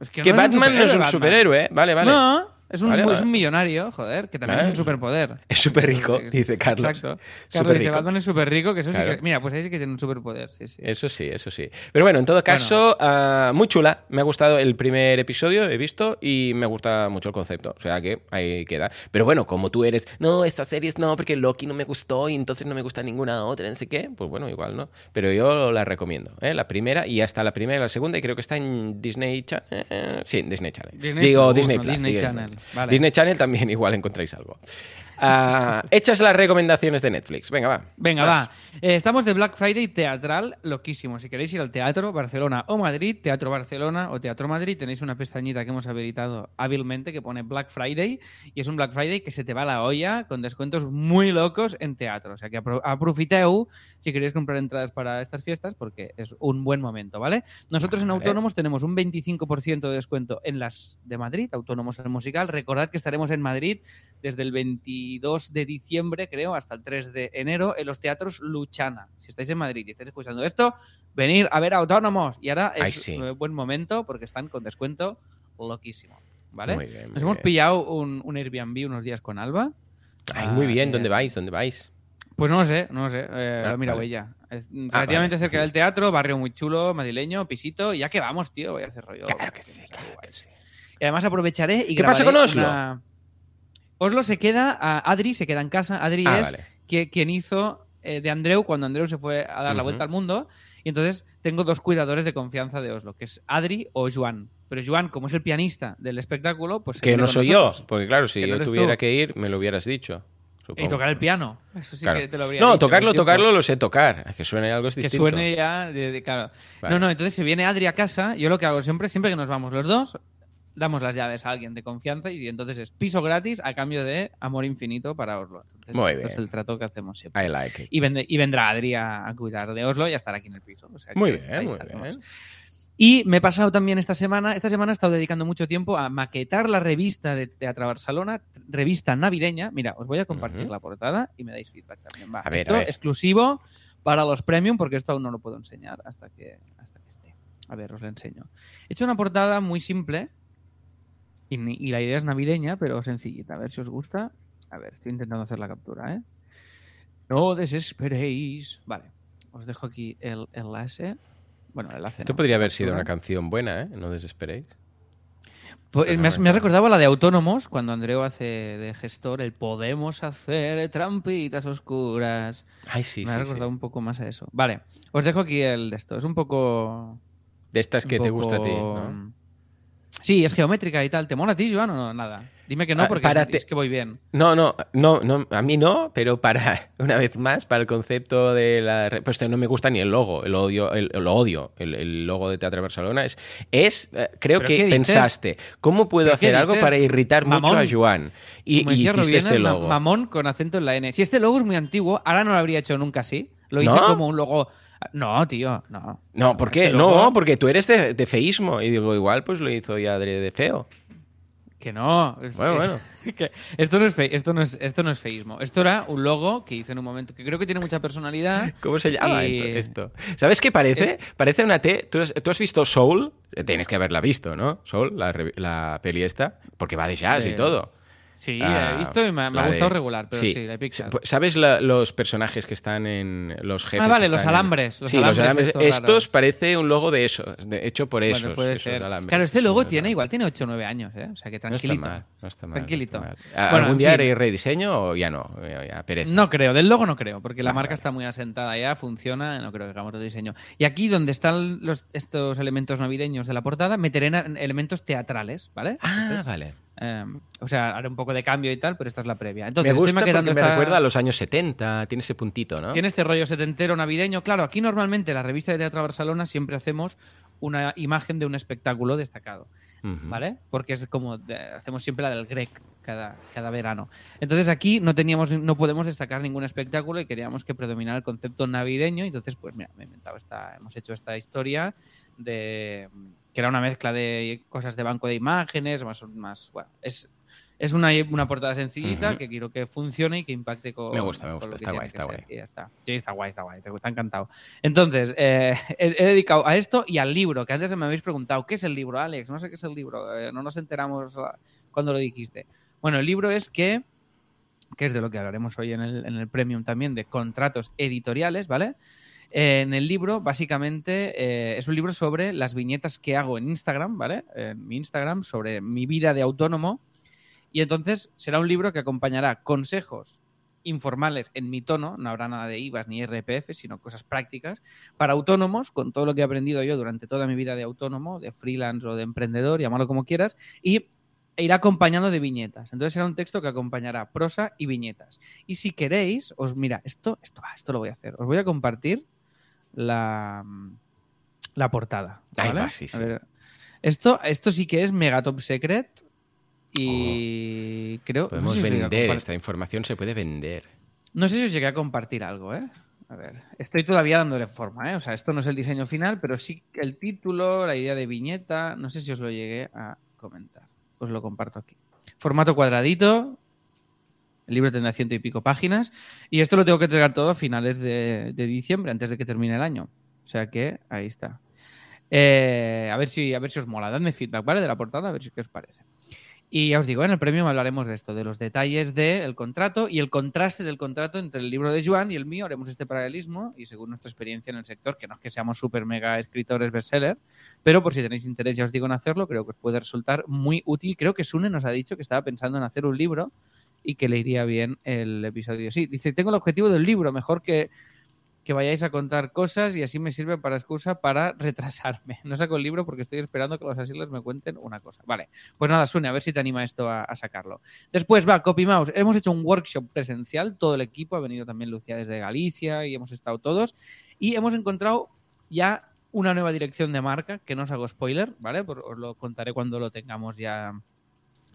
es Que, no Batman no es un superhéroe, ¿eh? Vale, vale. No, es un, Vale, es un millonario, joder, que también Vale. es un superpoder. Es súper rico, dice Carlos. Exacto. Carlos dice, rico. Batman es súper rico, que eso sí Claro. que- Mira, pues ahí sí que tiene un superpoder, sí, sí. Eso sí, eso sí. Pero bueno, en todo caso, ah, muy chula. Me ha gustado el primer episodio, he visto, y me gusta mucho el concepto. O sea que ahí queda. Pero bueno, como tú eres, no, estas series no, porque Loki no me gustó y entonces no me gusta ninguna otra, no sé qué. Pues bueno, igual no. Pero yo la recomiendo. ¿eh? La primera, y hasta la primera y la segunda, y creo que está en Disney Channel. sí, Disney Channel. Disney Digo, Plus, Disney no, Plus. Disney Channel. Disney Channel también igual encontráis algo. Ah, hechas las recomendaciones de Netflix. Venga, va. Venga, Vas. va. Eh, estamos de Black Friday teatral, loquísimo. Si queréis ir al teatro Barcelona o Madrid, Teatro Barcelona o Teatro Madrid, tenéis una pestañita que hemos habilitado hábilmente que pone Black Friday y es un Black Friday que se te va la olla con descuentos muy locos en teatro. O sea que apro- aprofiteu si queréis comprar entradas para estas fiestas porque es un buen momento, ¿vale? Nosotros en. Autónomos tenemos un 25% de descuento en las de Madrid, Autónomos el musical. Recordad que estaremos en Madrid desde el 22 de diciembre, creo, hasta el 3 de enero en los teatros Luchana. Si estáis en Madrid y estáis escuchando esto, venir a ver autónomos. Y ahora Ay, es sí. eh, buen momento porque están con descuento loquísimo. ¿Vale? Muy bien, muy Nos hemos bien. pillado un, un Airbnb unos días con Alba. Ay, muy Ah, bien. eh, ¿Dónde vais? ¿Dónde vais? Pues no lo sé, no lo sé. Eh, Ah, mira, vale. Ah, relativamente vale. cerca del teatro, barrio muy chulo, madrileño, pisito. Y ya que vamos, tío, voy a hacer rollo. Claro que sí, claro que sí. Y además aprovecharé y ¿Qué pasa con Oslo? una- Oslo se queda, a Adri se queda en casa. Adri Ah, es vale. que- quien hizo eh, de Andreu cuando Andreu se fue a dar la Ujú. vuelta al mundo. Y entonces tengo dos cuidadores de confianza de Oslo, que es Adri o Joan. Pero Joan, como es el pianista del espectáculo, pues Que no soy nosotros. yo, porque claro, si no yo eres tuviera tú. que ir, me lo hubieras dicho. Y supongo. tocar el piano. Eso sí Claro. que te lo habría No, dicho tocarlo, tocarlo lo sé tocar. Que suene algo es Que distinto. suene ya, de, de- claro. Vale. No, no, entonces se viene Adri a casa, yo lo que hago siempre, siempre que nos vamos los dos, damos las llaves a alguien de confianza y entonces es piso gratis a cambio de amor infinito para Oslo. Entonces, Muy esto es bien. el trato que hacemos siempre. I like it. Y, vende- y vendrá Adri a, cuidar de Oslo y a estar aquí en el piso. O sea que Muy bien, muy estaremos. bien. Y me he pasado también esta semana, esta semana he estado dedicando mucho tiempo a maquetar la revista de Teatro Barcelona, revista navideña. Mira, os voy a compartir la portada y me dais feedback también. Va, A ver, esto a ver. exclusivo para los premium porque esto aún no lo puedo enseñar hasta que, hasta que esté. A ver, os lo enseño. He hecho una portada muy simple y, la idea es navideña, pero sencillita. A ver si os gusta. A ver, estoy intentando hacer la captura, ¿eh? No desesperéis. Vale, os dejo aquí el enlace. Bueno, el enlace. Esto no, podría haber sido una canción buena, ¿eh? No desesperéis. Pues, me, has, me has recordado a la de Autónomos, cuando Andreu hace de gestor el podemos hacer trampitas oscuras. Ay, sí, me ha recordado sí. un poco más a eso. Vale, os dejo aquí el de esto. Es un poco... De estas que te gusta a ti, ¿no? Sí, es geométrica y tal. ¿Te mola a ti, Joan, o no? Nada. Dime que no, Ah, porque es, párate. es que voy bien. No, no, no, no, a mí no, pero para, una vez más, para el concepto de la... Pues no me gusta ni el logo, el odio, el, lo odio, el, el logo de Teatro Barcelona. Es, es eh, creo ¿Pero que pensaste, ¿cómo puedo ¿Pero qué hacer algo para irritar mucho a Joan? Y, y hiciste este ma- logo. Mamón con acento en la N. Si este logo es muy antiguo, ahora no lo habría hecho nunca así. Lo hice ¿No? como un logo... No, tío, no. No, ¿por qué? Este No, porque tú eres de, de feísmo. Y digo, igual pues lo hizo ya de, de feo. Que no. Bueno, bueno. que esto, no es fe- esto, no es, esto no es feísmo. Esto era un logo que hice en un momento que creo que tiene mucha personalidad. ¿Cómo se llama Y- esto? ¿Sabes qué parece? Parece una T. ¿Tú has, tú has visto Soul? Tienes que haberla visto, ¿no? Soul, la, la peli esta. Porque va de jazz y todo. Sí, Ah, he visto y me, ha- me la ha gustado de- regular, pero sí, de Pixar. Pues, ¿Sabes la- los personajes que están en los jefes? Ah, vale, los alambres, los sí, los alambres estos Estos parece un logo de eso, de- hecho por Bueno, esos. puede esos ser. alambres. Claro, este logo tiene igual, tiene 8 o 9 años, ¿eh? O sea que No está tranquilito. mal, no está mal. Tranquilito. no está mal. ¿A- Bueno, ¿Algún día haré rediseño o ya no? Ya, ya, pereza. No creo, del logo no creo, porque la Ah, marca vale. está muy asentada ya, funciona, no creo que hagamos de diseño. Y aquí donde están los, estos elementos navideños de la portada, meteré elementos teatrales, ¿vale? Ah, Entonces, vale. Eh, o sea, haré un poco de cambio y tal, pero esta es la previa. Entonces, me estoy gusta porque maquetando me esta- recuerda a los años 70, tiene ese puntito, ¿no? Tiene este rollo setentero navideño. Claro, aquí normalmente la revista de Teatro Barcelona siempre hacemos una imagen de un espectáculo destacado, Ujú. ¿vale? Porque es como de- hacemos siempre la del Grec cada, cada verano. Entonces aquí no teníamos, no podemos destacar ningún espectáculo y queríamos que predominara el concepto navideño. Entonces, pues mira, me he inventado esta, hemos hecho esta historia de que era una mezcla de cosas de banco de imágenes, más, más bueno, es es una, una portada sencillita que quiero que funcione y que impacte con. Me gusta, me gusta, está guay, está guay. y ya está. Sí, está guay, está guay, te, ha encantado. Entonces, eh, he, he dedicado a esto y al libro, que antes me habéis preguntado, ¿qué es el libro, Alex? No sé qué es el libro, eh, no nos enteramos ah, cuando lo dijiste. Bueno, el libro es que, que es de lo que hablaremos hoy en el, en el Premium también, de contratos editoriales, ¿vale? Eh, en el libro, básicamente, eh, es un libro sobre las viñetas que hago en Instagram, ¿vale? En mi Instagram, sobre mi vida de autónomo. Y entonces será un libro que acompañará consejos informales en mi tono, no habrá nada de IVAs ni RPF, sino cosas prácticas, para autónomos, con todo lo que he aprendido yo durante toda mi vida de autónomo, de freelance o de emprendedor, llamarlo como quieras, y irá acompañando de viñetas. Entonces será un texto que acompañará prosa y viñetas. Y si queréis, os mira, esto, esto, esto lo voy a hacer. Os voy a compartir la, la portada. Ahí va, sí, sí. A ver, esto, esto sí que es mega top secret. Y creo. no Podemos sé si llegué a vender, esta información se puede vender. no sé si os llegué a compartir algo, ¿eh? A ver, estoy todavía dándole forma, ¿eh? O sea, esto no es el diseño final, pero sí el título, la idea de viñeta, no sé si os lo llegué a comentar. Os lo comparto aquí. Formato cuadradito, el libro tendrá ciento y pico páginas, y esto lo tengo que entregar todo a finales de, de diciembre, antes de que termine el año. O sea que ahí está. Eh, a, ver si, a ver si os mola. Dadme feedback, ¿vale? De la portada, a ver si qué os parece. Y ya os digo, en el premio hablaremos de esto, de los detalles del contrato y el contraste del contrato entre el libro de Joan y el mío. Haremos este paralelismo y según nuestra experiencia en el sector, que no es que seamos súper mega escritores bestseller, pero por si tenéis interés, ya os digo en hacerlo, creo que os puede resultar muy útil. Creo que Sune nos ha dicho que estaba pensando en hacer un libro y que le iría bien el episodio. Sí, dice, tengo el objetivo del libro, mejor que que vayáis a contar cosas y así me sirve para excusa para retrasarme. No saco el libro porque estoy esperando que los asilos me cuenten una cosa. Vale, pues nada, Sune, a ver si te anima esto a, a sacarlo. Después va, CopyMouse. Hemos hecho un workshop presencial, todo el equipo, ha venido también Lucía desde Galicia y hemos estado todos. Y hemos encontrado ya una nueva dirección de marca, que no os hago spoiler, ¿vale? Os lo contaré cuando lo tengamos ya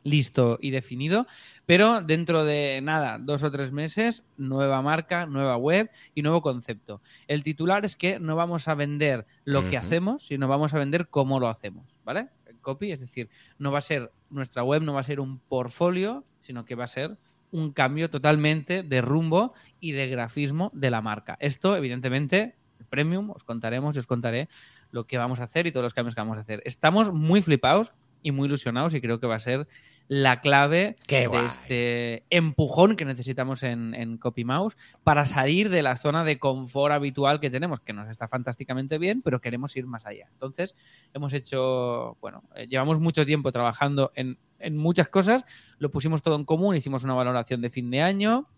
listo y definido, pero dentro de nada, dos o tres meses, nueva marca, nueva web y nuevo concepto. El titular es que no vamos a vender lo que hacemos, sino vamos a vender cómo lo hacemos, ¿vale? El Copy, es decir, no va a ser nuestra web, no va a ser un portfolio, sino que va a ser un cambio totalmente de rumbo y de grafismo de la marca. Esto, evidentemente, el premium, os contaremos y os contaré lo que vamos a hacer y todos los cambios que vamos a hacer. Estamos muy flipados y muy ilusionados y creo que va a ser la clave Qué de este empujón que necesitamos en, en CopyMouse para salir de la zona de confort habitual que tenemos, que nos está fantásticamente bien, pero queremos ir más allá. Entonces, hemos hecho, bueno, eh, llevamos mucho tiempo trabajando en, en muchas cosas, lo pusimos todo en común, hicimos una valoración de fin de año,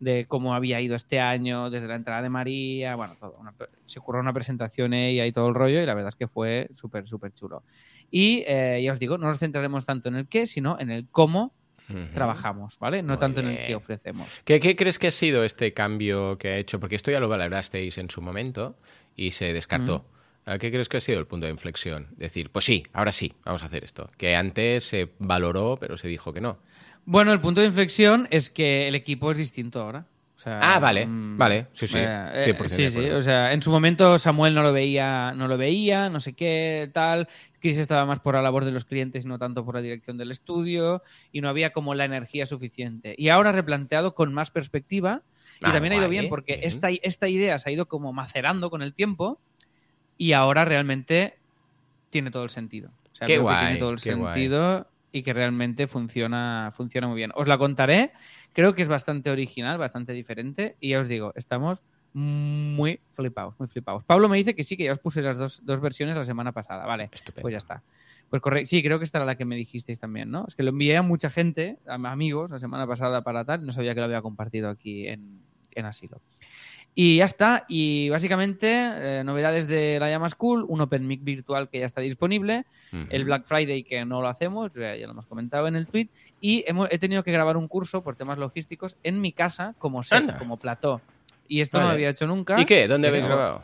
de cómo había ido este año desde la entrada de María, bueno, todo. Una- se ocurrió una presentación ella y todo el rollo y la verdad es que fue súper, súper chulo. Y eh, ya os digo, no nos centraremos tanto en el qué, sino en el cómo Ujú. trabajamos, ¿vale? No Muy tanto en el bien. qué ofrecemos. ¿Qué, qué crees que ha sido este cambio que ha hecho? Porque esto ya lo valorasteis en su momento y se descartó. ¿A ¿Qué crees que ha sido el punto de inflexión? Decir, pues sí, ahora sí, vamos a hacer esto. Que antes se valoró, pero se dijo que no. Bueno, el punto de inflexión es que el equipo es distinto ahora. O sea, Ah, vale, mm, vale, sí, sí, eh, 100% sí, sí, o sea, en su momento Samuel no lo veía, no lo veía, no sé qué, tal. Chris estaba más por la labor de los clientes y no tanto por la dirección del estudio y no había como la energía suficiente. Y ahora replanteado con más perspectiva y Ah, también ha ido bien porque bien. esta, esta idea se ha ido como macerando con el tiempo y ahora realmente tiene todo el sentido. O sea, Qué que guay, tiene todo el guay. Y que realmente funciona, funciona muy bien. Os la contaré, creo que es bastante original, bastante diferente y ya os digo, estamos muy flipados, muy flipados. Pablo me dice que sí, que ya os puse las dos, dos versiones la semana pasada, vale. Estupendo. Pues ya está. Pues correcto. Sí, creo que esta era la que me dijisteis también, ¿no? Es que lo envié a mucha gente, a amigos, la semana pasada para tal, y no sabía que lo había compartido aquí en, en Asilo. Y ya está. Y básicamente, eh, novedades de la Llama School, un Open Mic virtual que ya está disponible, el Black Friday que no lo hacemos, ya, ya lo hemos comentado en el tweet, y hemos- he tenido que grabar un curso por temas logísticos en mi casa como set, Anda. como plató. Y esto no lo había hecho nunca. ¿Y qué? ¿Dónde habéis grabado?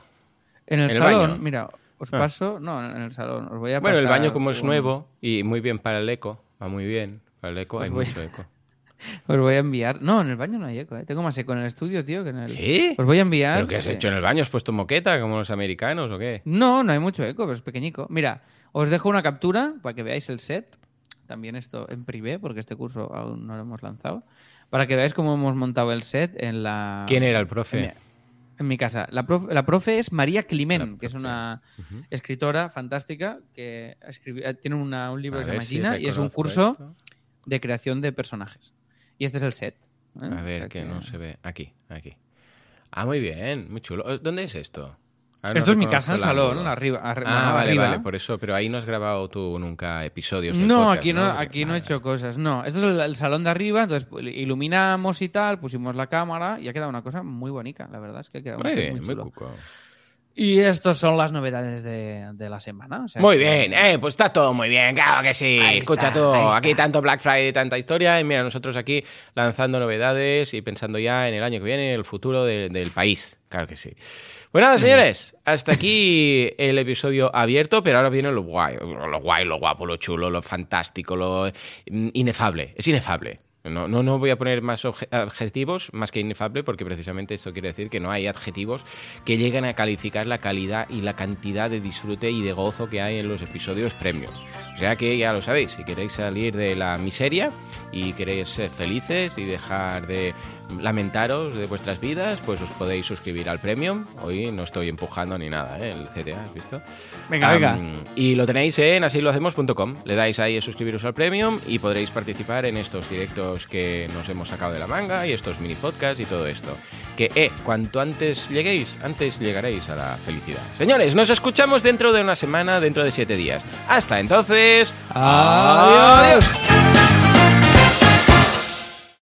En el ¿En el salón, mira, os Ah. paso. No, en el salón. Os voy a Bueno, el baño como es un- nuevo y muy bien para el eco, va muy bien. Para el eco Pues hay voy- mucho eco. Os voy a enviar. No, en el baño no hay eco, ¿eh? Tengo más eco en el estudio, tío, que en el. ¿Sí? Os voy a enviar. ¿Pero qué has sí. hecho en el baño? ¿Has puesto moqueta como los americanos o qué? No, no hay mucho eco, pero es pequeñico. Mira, os dejo una captura para que veáis el set. También esto en privé, porque este curso aún no lo hemos lanzado. Para que veáis cómo hemos montado el set en la. ¿Quién era el En mi, profe? en mi casa. La profe, la profe es María Climent, que es una escritora fantástica que escribi- eh, tiene una- un libro A que se llama si y es un curso esto. de creación de personajes. Y este es el set. ¿eh? A ver, que no se ve. Aquí, aquí. Ah, muy bien, muy chulo. ¿Dónde es esto? No Esto es mi casa, el salón, arriba. arri- Ah, vale, arriba. vale, por eso. Pero ahí no has grabado tú nunca episodios. No, podcast, aquí no, aquí no he hecho cosas. No, esto es el, el salón de arriba, entonces pues, iluminamos y tal, pusimos la cámara y ha quedado una cosa muy bonita, la verdad es que ha quedado Muy bien, muy chulo. cuco. Y estas son las novedades de, de la semana. o sea Muy que- bien, eh, pues está todo muy bien, claro que sí. Ahí Escucha está, tú, aquí tanto Black Friday, tanta historia, y mira, nosotros aquí lanzando novedades y pensando ya en el año que viene, en el futuro de- del país. Claro que sí. Pues nada, señores, hasta aquí el episodio abierto, pero ahora viene lo guay, lo guay, lo guapo, lo chulo, lo fantástico, lo mm, inefable. Es inefable. No, no, no voy a poner más adjetivos más que inefable porque precisamente esto quiere decir que no hay adjetivos que lleguen a calificar la calidad y la cantidad de disfrute y de gozo que hay en los episodios premium. O sea que ya lo sabéis, si queréis salir de la miseria y queréis ser felices y dejar de lamentaros de vuestras vidas, pues os podéis suscribir al Premium. Hoy no estoy empujando ni nada, ¿eh? el CTA, ¿has visto? Venga, venga. Y lo tenéis en asilohacemos.com. Le dais ahí a suscribiros al Premium y podréis participar en estos directos que nos hemos sacado de la manga y estos mini podcasts y todo esto. Que, eh, cuanto antes lleguéis, antes llegaréis a la felicidad. Señores, nos escuchamos dentro de una semana, dentro de siete días. Hasta entonces. Adiós.